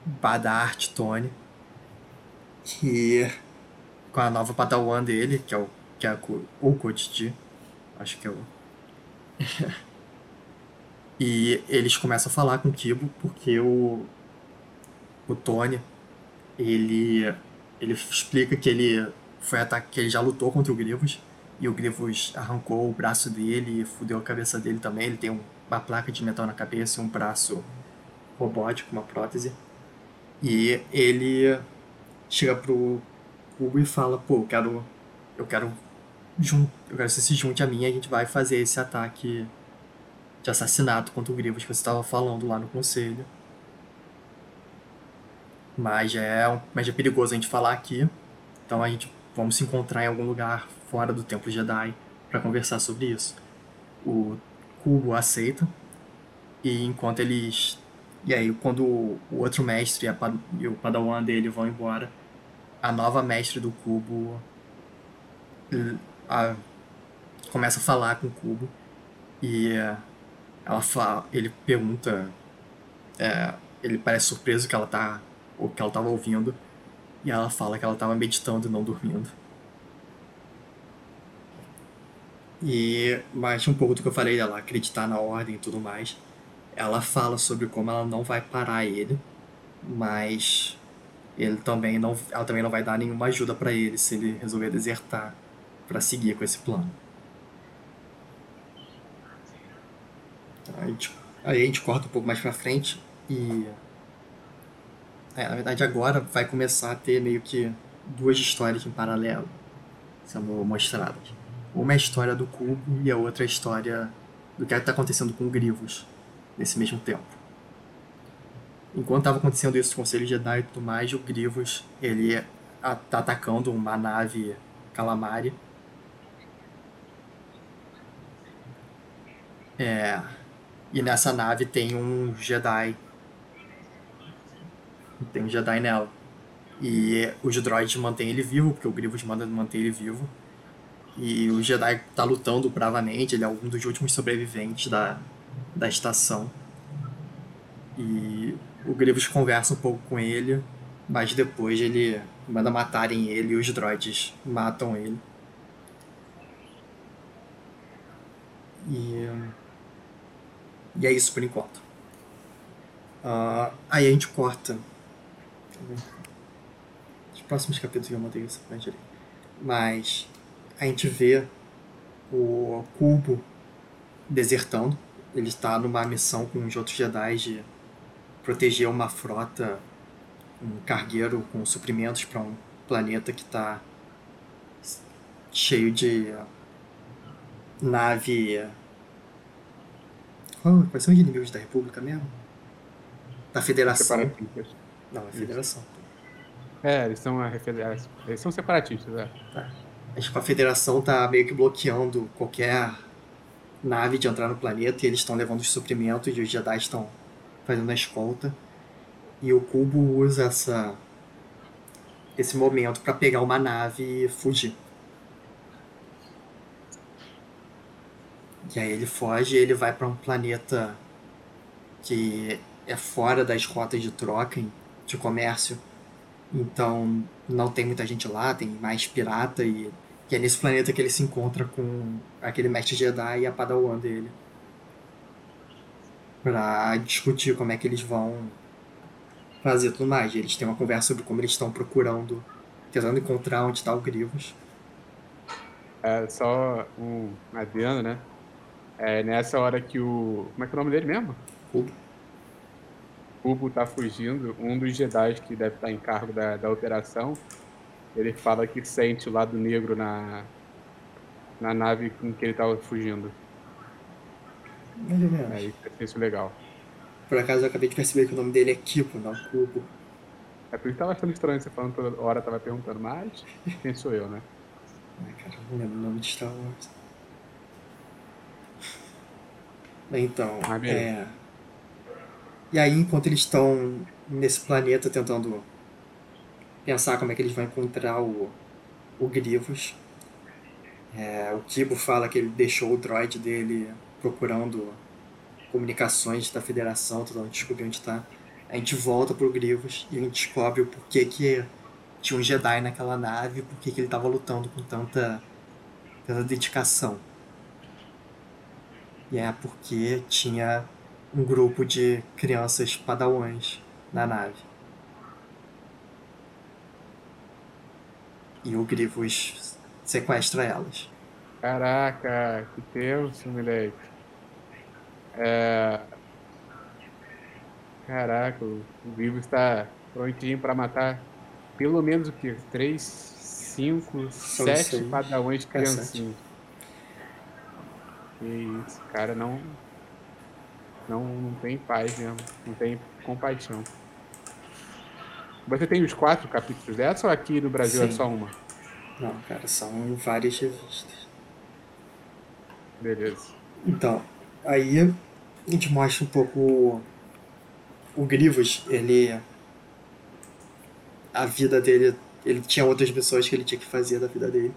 Badart Tony, que com a nova Padawan dele, que é o que é o Kodji, acho que é o. E eles começam a falar com o Kibo porque o o Tony ele ele explica que ele foi ataque, que ele já lutou contra o Grievous e o Grievous arrancou o braço dele e fudeu a cabeça dele também. Ele tem uma placa de metal na cabeça e um braço robótico, uma prótese. E ele chega pro Cubo e fala: "Pô, eu quero eu quero eu quero que você se junte a mim e a gente vai fazer esse ataque de assassinato contra o Grievous que você estava falando lá no conselho." Mas é, mas é perigoso a gente falar aqui. Então a gente vamos se encontrar em algum lugar fora do Templo Jedi para conversar sobre isso. O Cubo aceita. E enquanto eles. E aí, quando o outro mestre e, o Padawan dele vão embora, a nova mestre do Cubo a, começa a falar com o Cubo. E ela fala, ele pergunta. É, ele parece surpreso que ela tá o que ela estava ouvindo, e ela fala que ela estava meditando e não dormindo. E mais um pouco do que eu falei dela acreditar na ordem e tudo mais. Ela fala sobre como ela não vai parar ele, mas ele também não, ela também não vai dar nenhuma ajuda para ele se ele resolver desertar para seguir com esse plano. Aí gente, aí a gente corta um pouco mais para frente e é, na verdade, agora vai começar a ter meio que duas histórias em paralelo sendo mostradas. Uma é a história do cubo e a outra é a história do que está acontecendo com o Grivos nesse mesmo tempo. Enquanto estava acontecendo isso o Conselho Jedi e tudo mais, o Grivos ele está atacando uma nave Calamari. É, e nessa nave tem um Jedi tem Jedi nela. E os droids mantêm ele vivo, porque o Grievous manda manter ele vivo. E o Jedi tá lutando bravamente, ele é um dos últimos sobreviventes da, da estação. E o Grievous conversa um pouco com ele, mas depois ele manda matarem ele e os droids matam ele. E, e é isso por enquanto. Uh, aí a gente corta os próximos capítulos eu mantenho isso frente ali. Mas a gente vê o Cubo desertando. Ele está numa missão com os outros Jedi de proteger uma frota, um cargueiro com suprimentos para um planeta que está cheio de nave. Oh, quais são os inimigos da República mesmo? Da Federação. Não, é federação. É, eles são a federação. Eles são separatistas, é. Tá. Acho que a federação tá meio que bloqueando qualquer nave de entrar no planeta e eles estão levando os suprimentos e os Jedi estão fazendo a escolta. E o Cubo usa essa esse momento para pegar uma nave e fugir. E aí ele foge e ele vai para um planeta que é fora das rotas de troca, de comércio. Então não tem muita gente lá, tem mais pirata e E é nesse planeta que ele se encontra com aquele mestre Jedi e a Padawan dele. Pra discutir como é que eles vão fazer tudo mais. Eles têm uma conversa sobre como eles estão procurando, tentando encontrar onde está o Grivos. É só um adendo, né? É nessa hora que o. Como é que é o nome dele mesmo? Cubo. Cubo tá fugindo, um dos Jedi que deve estar em cargo da, da operação, ele fala que sente o lado negro na, na nave com que ele tava fugindo. Mais ou menos. É isso, é legal. Por acaso eu acabei de perceber que o nome dele é Kipo, não Cubo. É por isso que tava achando estranho você falando toda hora, tava perguntando, mas quem sou eu, né? Ai, cara, não lembro o nome de Star Wars. Então, beleza. é... E aí, enquanto eles estão nesse planeta tentando pensar como é que eles vão encontrar o, o Grivos, é, o Kibo fala que ele deixou o droid dele procurando comunicações da Federação, tentando descobrir onde está. A gente volta pro Grivos e a gente descobre o porquê que tinha um Jedi naquela nave, porquê que ele estava lutando com tanta, tanta dedicação. E é porque tinha um grupo de crianças padawans na nave. E o Grivos sequestra elas. Caraca, que tenso, moleque. É... Caraca, o Vivo está prontinho pra matar pelo menos o que? Três, cinco, São sete seis. padawãs É, criancinhos. Que isso, cara não, não. Não tem paz mesmo. Não tem compaixão. Você tem os quatro capítulos dessa ou aqui no Brasil é Sim. só uma? Não, cara, são várias revistas. Beleza. Então, aí a gente mostra um pouco o, o Grivos, ele. A vida dele. Ele tinha outras pessoas que ele tinha que fazer da vida dele.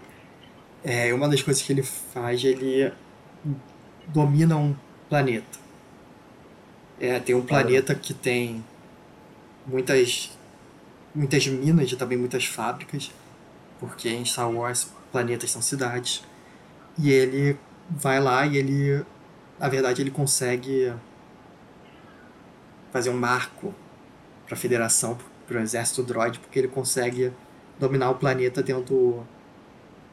É, uma das coisas que ele faz, ele domina um planeta. É, tem um planeta que tem muitas muitas minas e também muitas fábricas, porque em Star Wars planetas são cidades. E ele vai lá e ele, na verdade, ele consegue fazer um marco para a Federação, para o Exército Droid, porque ele consegue dominar o planeta tendo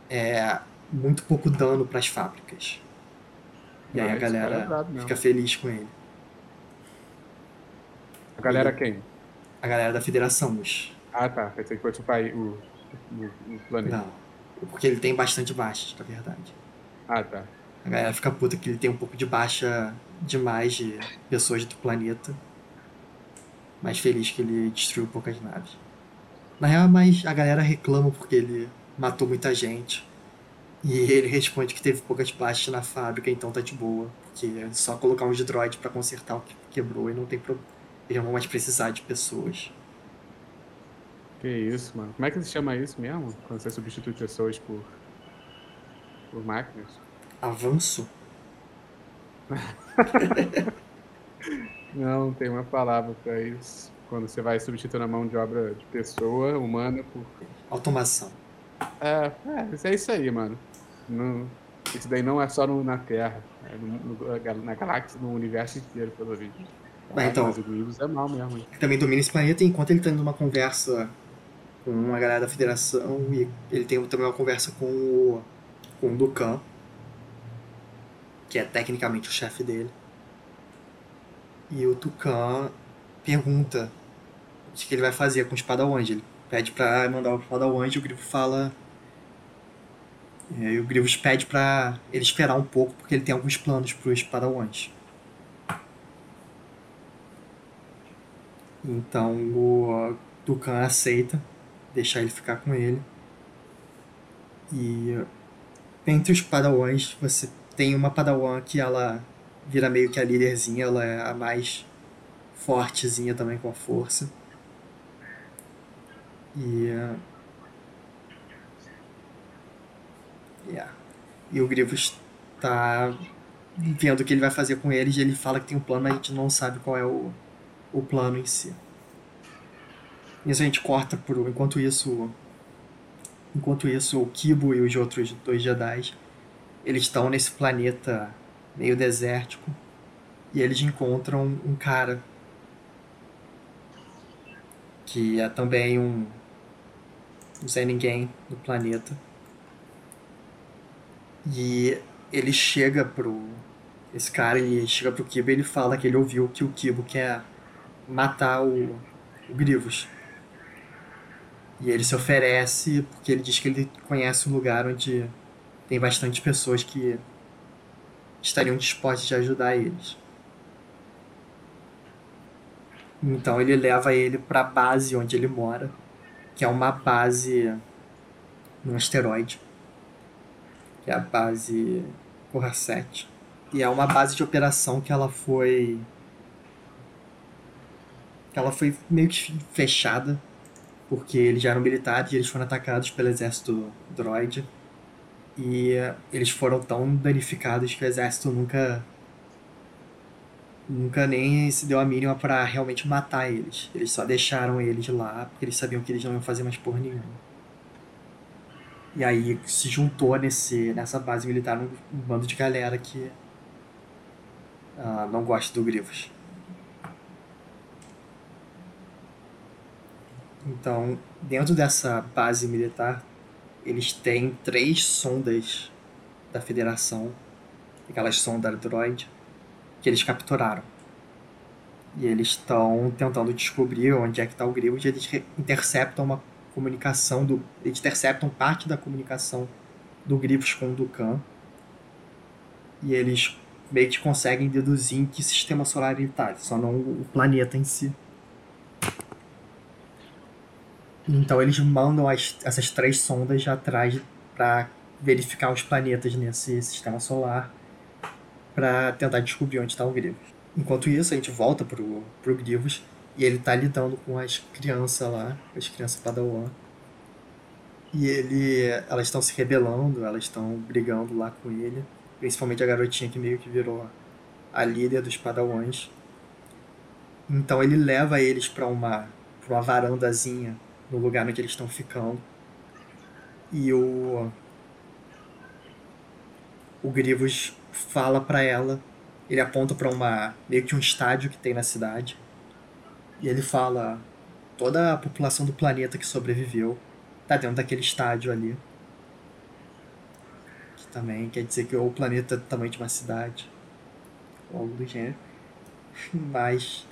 é, muito pouco dano para as fábricas. E aí Ah, a é galera mesmo. fica feliz com ele. A galera quem? A galera da Federação, os... Ah, tá. Pensei que fosse o país, o, o, o planeta. Não. Porque ele tem bastante baixas, na verdade. Ah, tá. A galera fica puta que ele tem um pouco de baixa demais de pessoas do planeta. Mas feliz que ele destruiu poucas naves. Na real, mas a galera reclama porque ele matou muita gente. E ele responde que teve poucas baixas na fábrica, então tá de boa. Porque é só colocar uns droids pra consertar o que quebrou e não tem problema. Eles não vão mais precisar de pessoas. Que isso, mano. Como é que se chama isso mesmo? Quando você substitui pessoas por. por máquinas? Avanço? Não, tem uma palavra pra isso. Quando você vai substituir a mão de obra de pessoa humana por. Automação. É, é, é isso aí, mano. Não- isso daí não é só no- na Terra. É no- no- na galáxia, no universo inteiro, pelo vídeo. Mas então- Mas o Grievous é mal mesmo, hein? também domina esse planeta, enquanto ele tá numa conversa com uma galera da federação, e ele tem também uma conversa com o, com o Dukan, que é tecnicamente o chefe dele. E o Tucan pergunta o que ele vai fazer com os Padawans. Ele pede pra mandar o Padawans e o Grivo fala. E o Grievous pede pra ele esperar um pouco, porque ele tem alguns planos pros Padawans. Então o Tucan aceita deixar ele ficar com ele. E entre os padawans, você tem uma padawan que ela vira meio que a líderzinha, ela é a mais fortezinha também com a força. E eh, yeah. E o Grievous tá vendo o que ele vai fazer com eles e ele fala que tem um plano, mas a gente não sabe qual é o, o plano em si. Isso a gente corta por. Enquanto isso, Enquanto isso, o Kibo e os outros dois Jedi, eles estão nesse planeta meio desértico e eles encontram um cara que é também um não sei ninguém no planeta. E ele chega pro esse cara, ele chega pro Kibo e ele fala que ele ouviu que o Kibo quer matar o, o Grivos. E ele se oferece porque ele diz que ele conhece um lugar onde tem bastante pessoas que estariam dispostas a ajudar eles. Então ele leva ele para a base onde ele mora, que é uma base num asteroide, que é a base Corra 7. E é uma base de operação que ela foi ela foi meio que fechada porque eles já eram militares e eles foram atacados pelo exército droid. E eles foram tão danificados que o exército nunca nunca nem se deu a mínima para realmente matar eles. Eles só deixaram eles lá porque eles sabiam que eles não iam fazer mais porra nenhuma. E aí se juntou nesse, nessa base militar um, um bando de galera que uh, não gosta do Grivos. Então, dentro dessa base militar, eles têm três sondas da Federação, aquelas sondas droid, que eles capturaram. E eles estão tentando descobrir onde é que está o Grievous eles interceptam uma comunicação do. Eles interceptam parte da comunicação do Grievous com o Dukan. E eles meio que conseguem deduzir em que sistema solar ele está, só não o planeta em si. Então eles mandam as, essas três sondas atrás para verificar os planetas nesse sistema solar para tentar descobrir onde está o Grievous. Enquanto isso, a gente volta pro, pro Grievous e ele tá lidando com as crianças lá, as crianças Padawan. E ele, elas estão se rebelando, elas estão brigando lá com ele, principalmente a garotinha que meio que virou a líder dos Padawans. Então ele leva eles para uma, uma varandazinha no lugar onde eles estão ficando. E o. O Grivos fala para ela, ele aponta para uma meio que um estádio que tem na cidade. E ele fala: toda a população do planeta que sobreviveu tá dentro daquele estádio ali. Que também quer dizer que o planeta é do tamanho de uma cidade. Ou algo do gênero. Mas.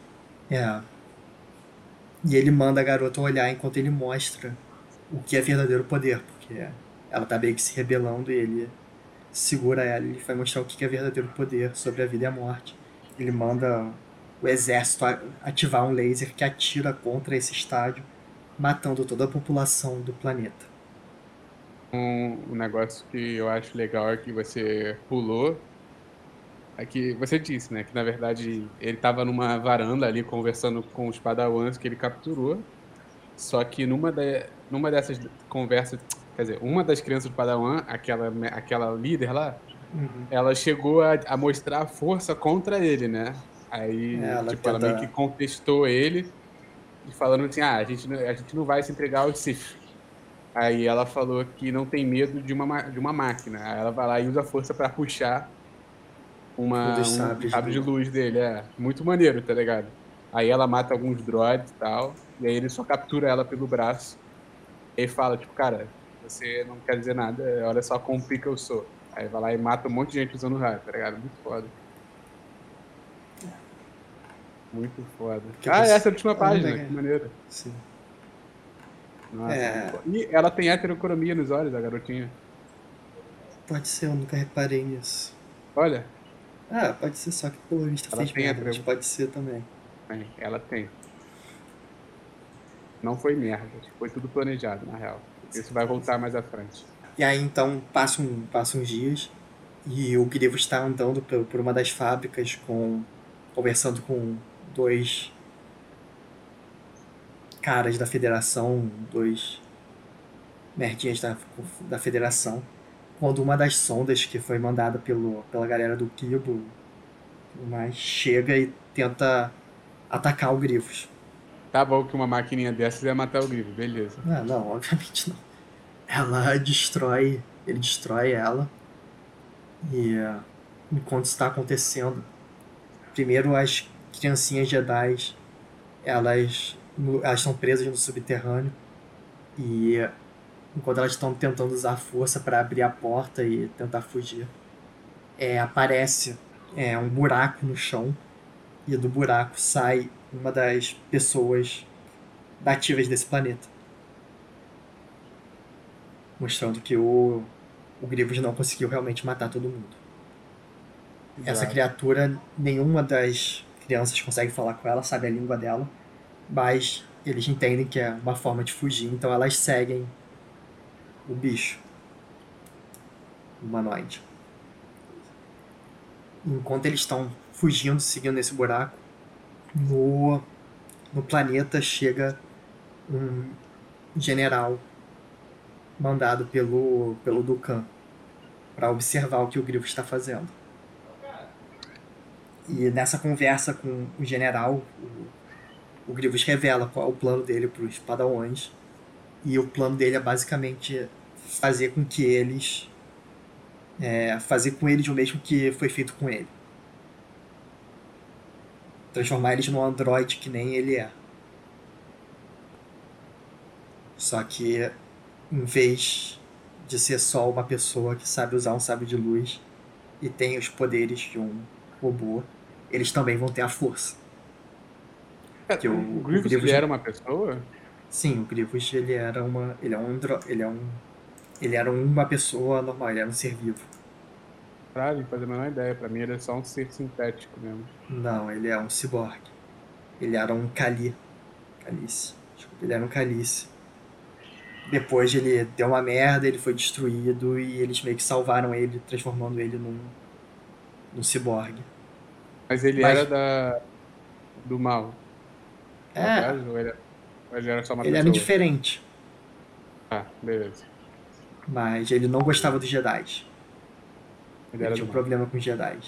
É. E ele manda a garota olhar enquanto ele mostra o que é verdadeiro poder, porque ela tá meio que se rebelando e ele segura ela e vai mostrar o que é verdadeiro poder sobre a vida e a morte. Ele manda o exército ativar um laser que atira contra esse estádio, matando toda a população do planeta. Um, um negócio que eu acho legal é que você pulou é que você disse, né, que na verdade ele estava numa varanda ali conversando com os padawans que ele capturou. Só que numa, de, numa dessas conversas, quer dizer, uma das crianças do padawan, aquela, aquela líder lá, uhum. ela chegou a, a, mostrar força contra ele, né? Aí, é, ela, tipo, tenta... ela meio que contestou ele, falando assim, ah, a gente, a gente não vai se entregar ao Sith. Aí ela falou que não tem medo de uma, de uma máquina. Aí ela vai lá e usa força para puxar uma, um sabre de luz dele, é. Muito maneiro, tá ligado? Aí ela mata alguns droids e tal, e aí ele só captura ela pelo braço. E fala, tipo, cara, você não quer dizer nada, olha só como pica eu sou. Aí vai lá e mata um monte de gente usando o raio, tá ligado? Muito foda. Muito foda. Que ah, essa é a última página, que maneiro. Sim. Nossa, é... E ela tem heterocromia nos olhos, a garotinha. Pode ser, eu nunca reparei nisso. Olha, ah, pode ser só que o colorista ela fez merda, mas pode ser também. ela tem. Não foi merda, foi tudo planejado, na real. Isso vai voltar mais à frente. E aí então passam, passam uns dias e o Grivo está andando por, por uma das fábricas com conversando com dois caras da federação, dois merdinhas da, da federação quando uma das sondas que foi mandada pelo, pela galera do Kibo mais chega e tenta atacar o Grifos. Tá bom que uma maquininha dessas ia matar o Grifo, beleza. Não, não, obviamente não. ela destrói, ele destrói ela. E enquanto está acontecendo, primeiro as criancinhas Jedi, elas, elas estão presas no subterrâneo e enquanto elas estão tentando usar força para abrir a porta e tentar fugir, é, aparece é, um buraco no chão e do buraco sai uma das pessoas nativas desse planeta. Mostrando que o, o Grievous não conseguiu realmente matar todo mundo. Exato. Essa criatura, nenhuma das crianças consegue falar com ela, sabe a língua dela, mas eles entendem que é uma forma de fugir, então elas seguem o bicho humanoide. Enquanto eles estão fugindo, seguindo esse buraco, no, no planeta chega um general mandado pelo, pelo Dukan para observar o que o Grifo está fazendo. E nessa conversa com o general, o, o revela qual é o plano dele para os padawans. E o plano dele é basicamente fazer com que eles. É, fazer com eles o mesmo que foi feito com ele. Transformar eles num androide que nem ele é. Só que em vez de ser só uma pessoa que sabe usar um sábio de luz e tem os poderes de um robô, eles também vão ter a força. É, que o, o Grievous, o Grievous era uma pessoa? Sim, o Grievous ele era uma, ele é um, ele é um, ele era uma pessoa normal, ele era um ser vivo. Caralho, fazer a menor ideia. Pra mim ele é só um ser sintético mesmo. Não, ele é um ciborgue. Ele era um Kali. Calice. Desculpa, ele era um Calice. Depois ele deu uma merda, ele foi destruído e eles meio que salvaram ele, transformando ele num, num ciborgue. Mas ele Mas... era da, do mal. É. Caso, ele, ele era só uma Ele pessoa? era indiferente. Ah, beleza. Mas ele não gostava dos Jedi. Ele, ele tinha um mal. problema com os Jedi.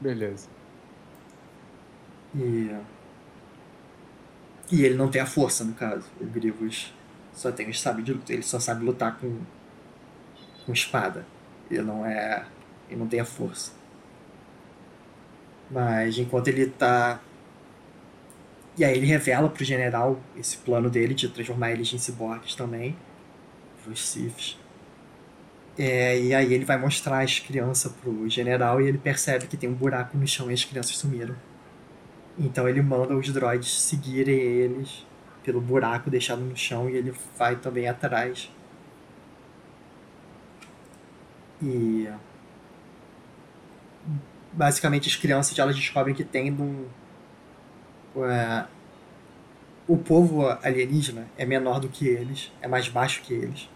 Beleza. E. E ele não tem a força, no caso. O Grievous só tem o sabe de. Ele só sabe lutar com, com espada. Ele não é e não tem a força. Mas enquanto ele tá. E aí ele revela pro general esse plano dele de transformar eles em ciborgues também. Os Siths. É, e aí ele vai mostrar as crianças pro general e ele percebe que tem um buraco no chão e as crianças sumiram. Então ele manda os droids seguirem eles pelo buraco deixado no chão e ele vai também atrás. E basicamente as crianças elas descobrem que tem um, o povo alienígena é menor do que eles, é mais baixo que eles.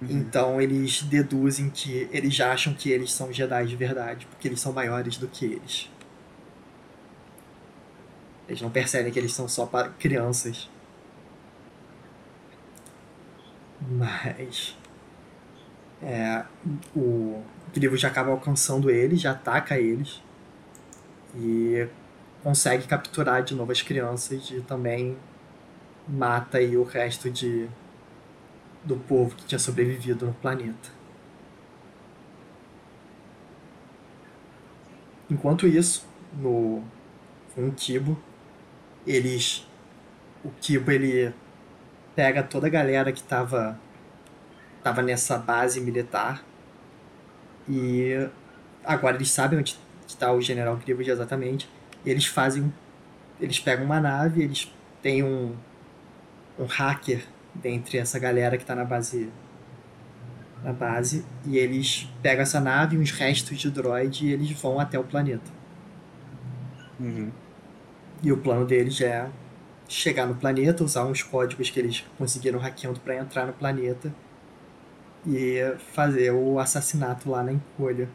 Uhum. Então eles deduzem que eles já acham que eles são Jedi de verdade, porque eles são maiores do que eles. Eles não percebem que eles são só para crianças. Mas é, o Grievous já acaba alcançando eles, já ataca eles e consegue capturar de novo as crianças e também mata aí o resto de do povo que tinha sobrevivido no planeta. Enquanto isso, no um Kibo, eles o Kibo ele pega toda a galera que estava tava nessa base militar e agora eles sabem onde está o General Grievous exatamente. E eles fazem. Eles pegam uma nave, eles têm um, um hacker dentre essa galera que está na base. Na base. E eles pegam essa nave, uns restos de droid e eles vão até o planeta. Uhum. E o plano deles é chegar no planeta, usar uns códigos que eles conseguiram hackeando para entrar no planeta e fazer o assassinato lá na encolha.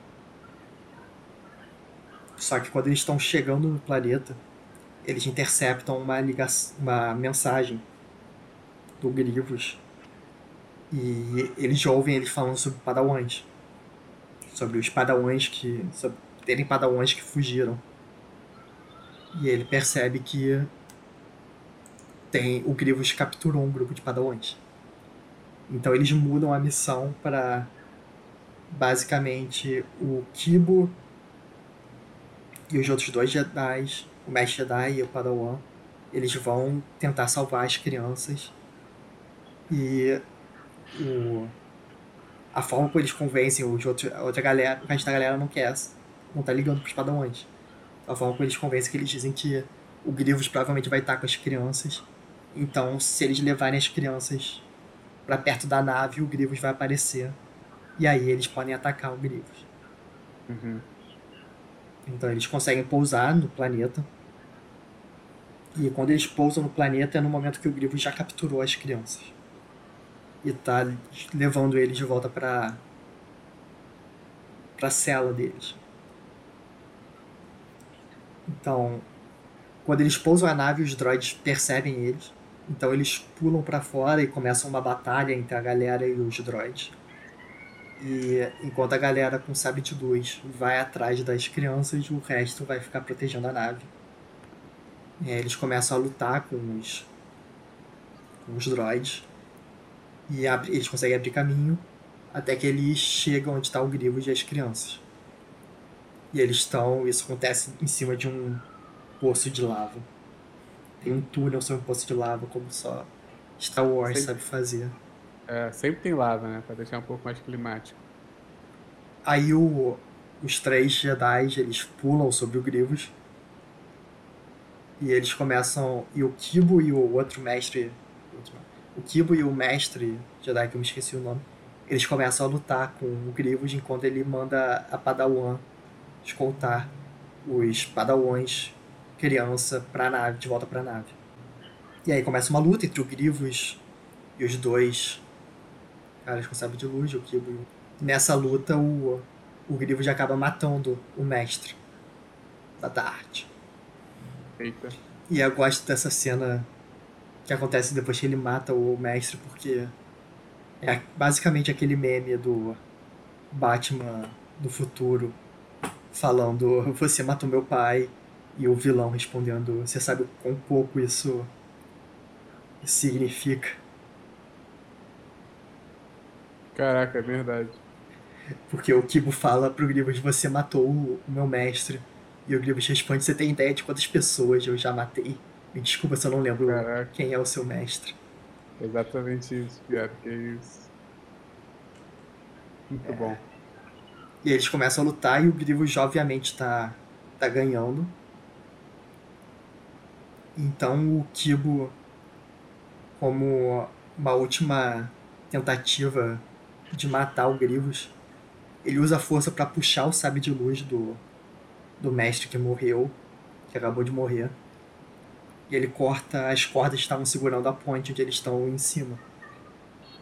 Só que quando eles estão chegando no planeta, eles interceptam uma, ligação, uma mensagem do Grievous e eles ouvem eles falando sobre padawans. Sobre os padawans que. sobre terem padawans que fugiram. E ele percebe que tem o Grievous capturou um grupo de padawans. Então eles mudam a missão para basicamente o Kibo e os outros dois Jedi, o Mestre Jedi e o Padawan, eles vão tentar salvar as crianças. E o, a forma como eles convencem os outros, a outra galera, o resto da galera não quer, não tá ligando pros padawans. A forma como eles convencem é que eles dizem que o Grievous provavelmente vai estar com as crianças. Então, se eles levarem as crianças para perto da nave, o Grievous vai aparecer. E aí eles podem atacar o Grievous. Uhum. Então eles conseguem pousar no planeta. E quando eles pousam no planeta é no momento que o Grievous já capturou as crianças. E tá levando eles de volta pra. pra cela deles. Então, quando eles pousam a nave, os droids percebem eles. Então eles pulam para fora e começam uma batalha entre a galera e os droids. E enquanto a galera com de luz vai atrás das crianças, o resto vai ficar protegendo a nave. É, eles começam a lutar com os, com os droids. E abre, eles conseguem abrir caminho até que eles chegam onde está o Grievous e as crianças. E eles estão. Isso acontece em cima de um poço de lava. Tem um túnel sobre um poço de lava, como só Star Wars sempre, sabe fazer. É, sempre tem lava, né? Pra deixar um pouco mais climático. Aí o, os três Jedi eles pulam sobre o Grievous. E eles começam. E o Kibo e o outro mestre. O Kibo e o mestre Jedi, que eu me esqueci o nome. Eles começam a lutar com o Grievous enquanto ele manda a Padawan escoltar os Padawans criança pra nave, de volta pra nave. E aí começa uma luta entre o Grivos e os dois caras com sabre de luz, o Kibo. Nessa luta, o, o Grivos acaba matando o mestre da, da arte. Eita. E eu gosto dessa cena que acontece depois que ele mata o mestre, porque é basicamente aquele meme do Batman do futuro falando: Você matou meu pai, e o vilão respondendo: Você sabe o quão pouco isso significa? Caraca, é verdade. Porque o Kibo fala pro Grievous: Você matou o meu mestre. E o Grievous responde: Você tem ideia de quantas pessoas eu já matei? Me desculpa se eu não lembro Caraca. quem é o seu mestre. Exatamente isso, pior que isso. Muito é. bom. E eles começam a lutar e o Grievous obviamente tá, tá ganhando. Então o Kibo, como uma última tentativa de matar o Grievous, ele usa a força para puxar o sabre de luz do, do mestre que morreu, que acabou de morrer. E ele corta as cordas que estavam segurando a ponte onde eles estão em cima.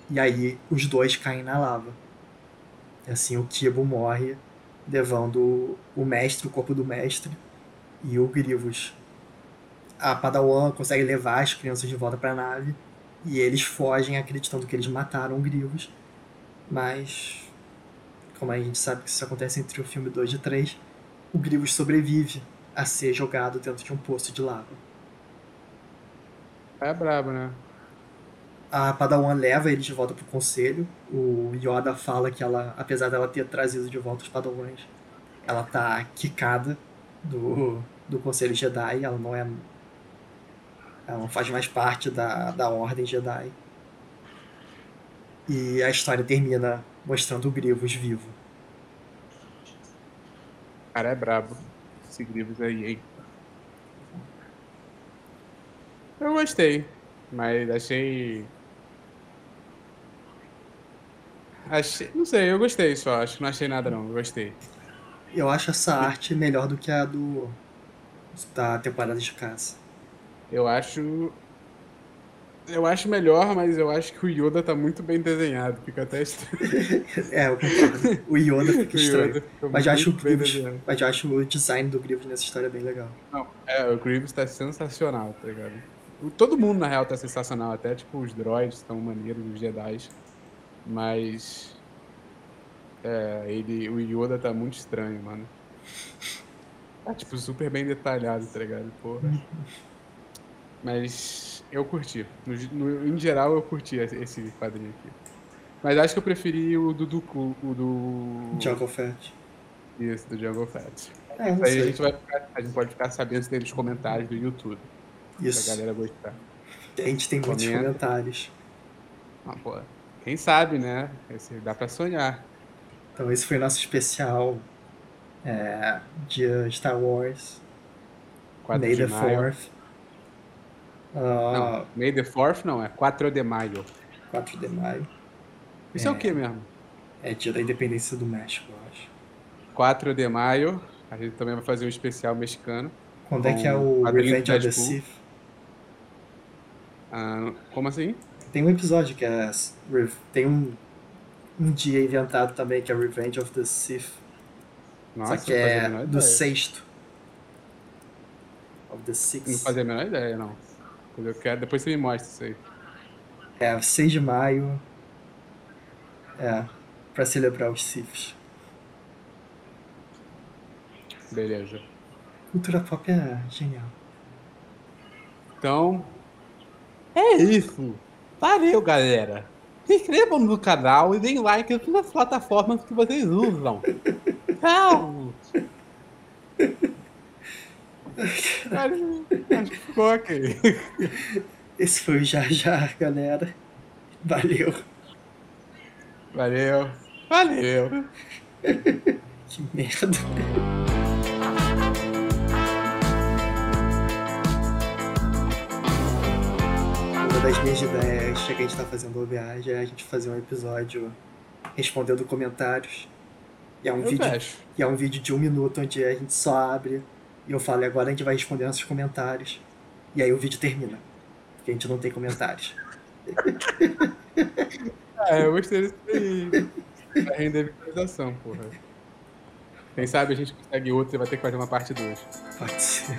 E aí os dois caem na lava. E assim o Kibo morre, levando o mestre, o corpo do mestre, e o Grievous a Padawan consegue levar as crianças de volta para a nave e eles fogem acreditando que eles mataram o Grievous. Mas, como a gente sabe que isso acontece entre o filme 2 e 3, o Grievous sobrevive a ser jogado dentro de um poço de lava. É brabo, né? A Padawan leva eles de volta pro conselho. O Yoda fala que ela, apesar dela ter trazido de volta os Padawans, ela tá quicada do, do Conselho Jedi, ela não é ela não faz mais parte da, da Ordem Jedi. E a história termina mostrando o Grievous vivo. Cara, é brabo. Esse Grievous aí, hein? Eu gostei, mas achei. Achei. Não sei, eu gostei só. Acho que não achei nada, não. Eu gostei. Eu acho essa arte melhor do que a do. da temporada de caça. Eu acho. Eu acho melhor, mas eu acho que o Yoda tá muito bem desenhado. Fica até estranho. é. O Yoda fica o estranho. Yoda mas, eu acho o Grievous, mas eu acho o design do Grievous nessa história bem legal. Não, é, o Grievous tá sensacional, tá ligado? Todo mundo, na real, tá sensacional. Até, tipo, os droids estão maneiros, os Jedi. Mas... É, ele, o Yoda tá muito estranho, mano. Tá, tipo, super bem detalhado, tá ligado? Porra. Mas Eu curti. No, no- em geral, eu curti esse- quadrinho aqui. Mas acho que eu preferi o do, do, o do Jungle Fett. Isso, do Jungle Fett. É, não Aí a sei. gente, vai ficar- a gente pode ficar sabendo se tem nos comentários do YouTube. A Isso. galera gostar. A gente tem muitos Comenta. comentários. Ah, pô, quem sabe, né? Esse, dá pra sonhar. Então esse foi nosso especial é, de Star Wars. 4 May de the maio. 4th. Ah, Não, May the 4th não, é 4 de maio. 4 de maio. Isso é, o que mesmo? É dia da independência do México, eu acho. 4 de maio. A gente também vai fazer um especial mexicano. Quando é que é o Revenge of the. Sith? Ah, como assim? Tem um episódio que é. Tem um, um dia inventado também que é Revenge of the Sith. Nossa, só que não é do sexto. Of the Não Sixth. fazia a menor ideia, não. Eu quero, depois você me mostra isso aí. É, 6 de maio. É, pra celebrar os Siths. Beleza. Cultura pop é genial. Então, é isso. Valeu, galera. Se inscrevam no canal e deem like em todas as plataformas que vocês usam. Tchau. Acho que ficou ok. Esse foi o Já Já, galera. Valeu. Valeu. Valeu. Que merda. Uma das minhas ideias, que a gente tá fazendo viagem, é a gente fazer um episódio respondendo comentários. E é um, Eu vídeo, fecho. e é um vídeo de um minuto onde a gente só abre e eu falo, e agora a gente vai responder nossos comentários. E aí o vídeo termina. Porque a gente não tem comentários. É, eu gostei disso aí. Pra render visualização, porra. Quem sabe a gente consegue outro e vai ter que fazer uma parte 2. Pode ser.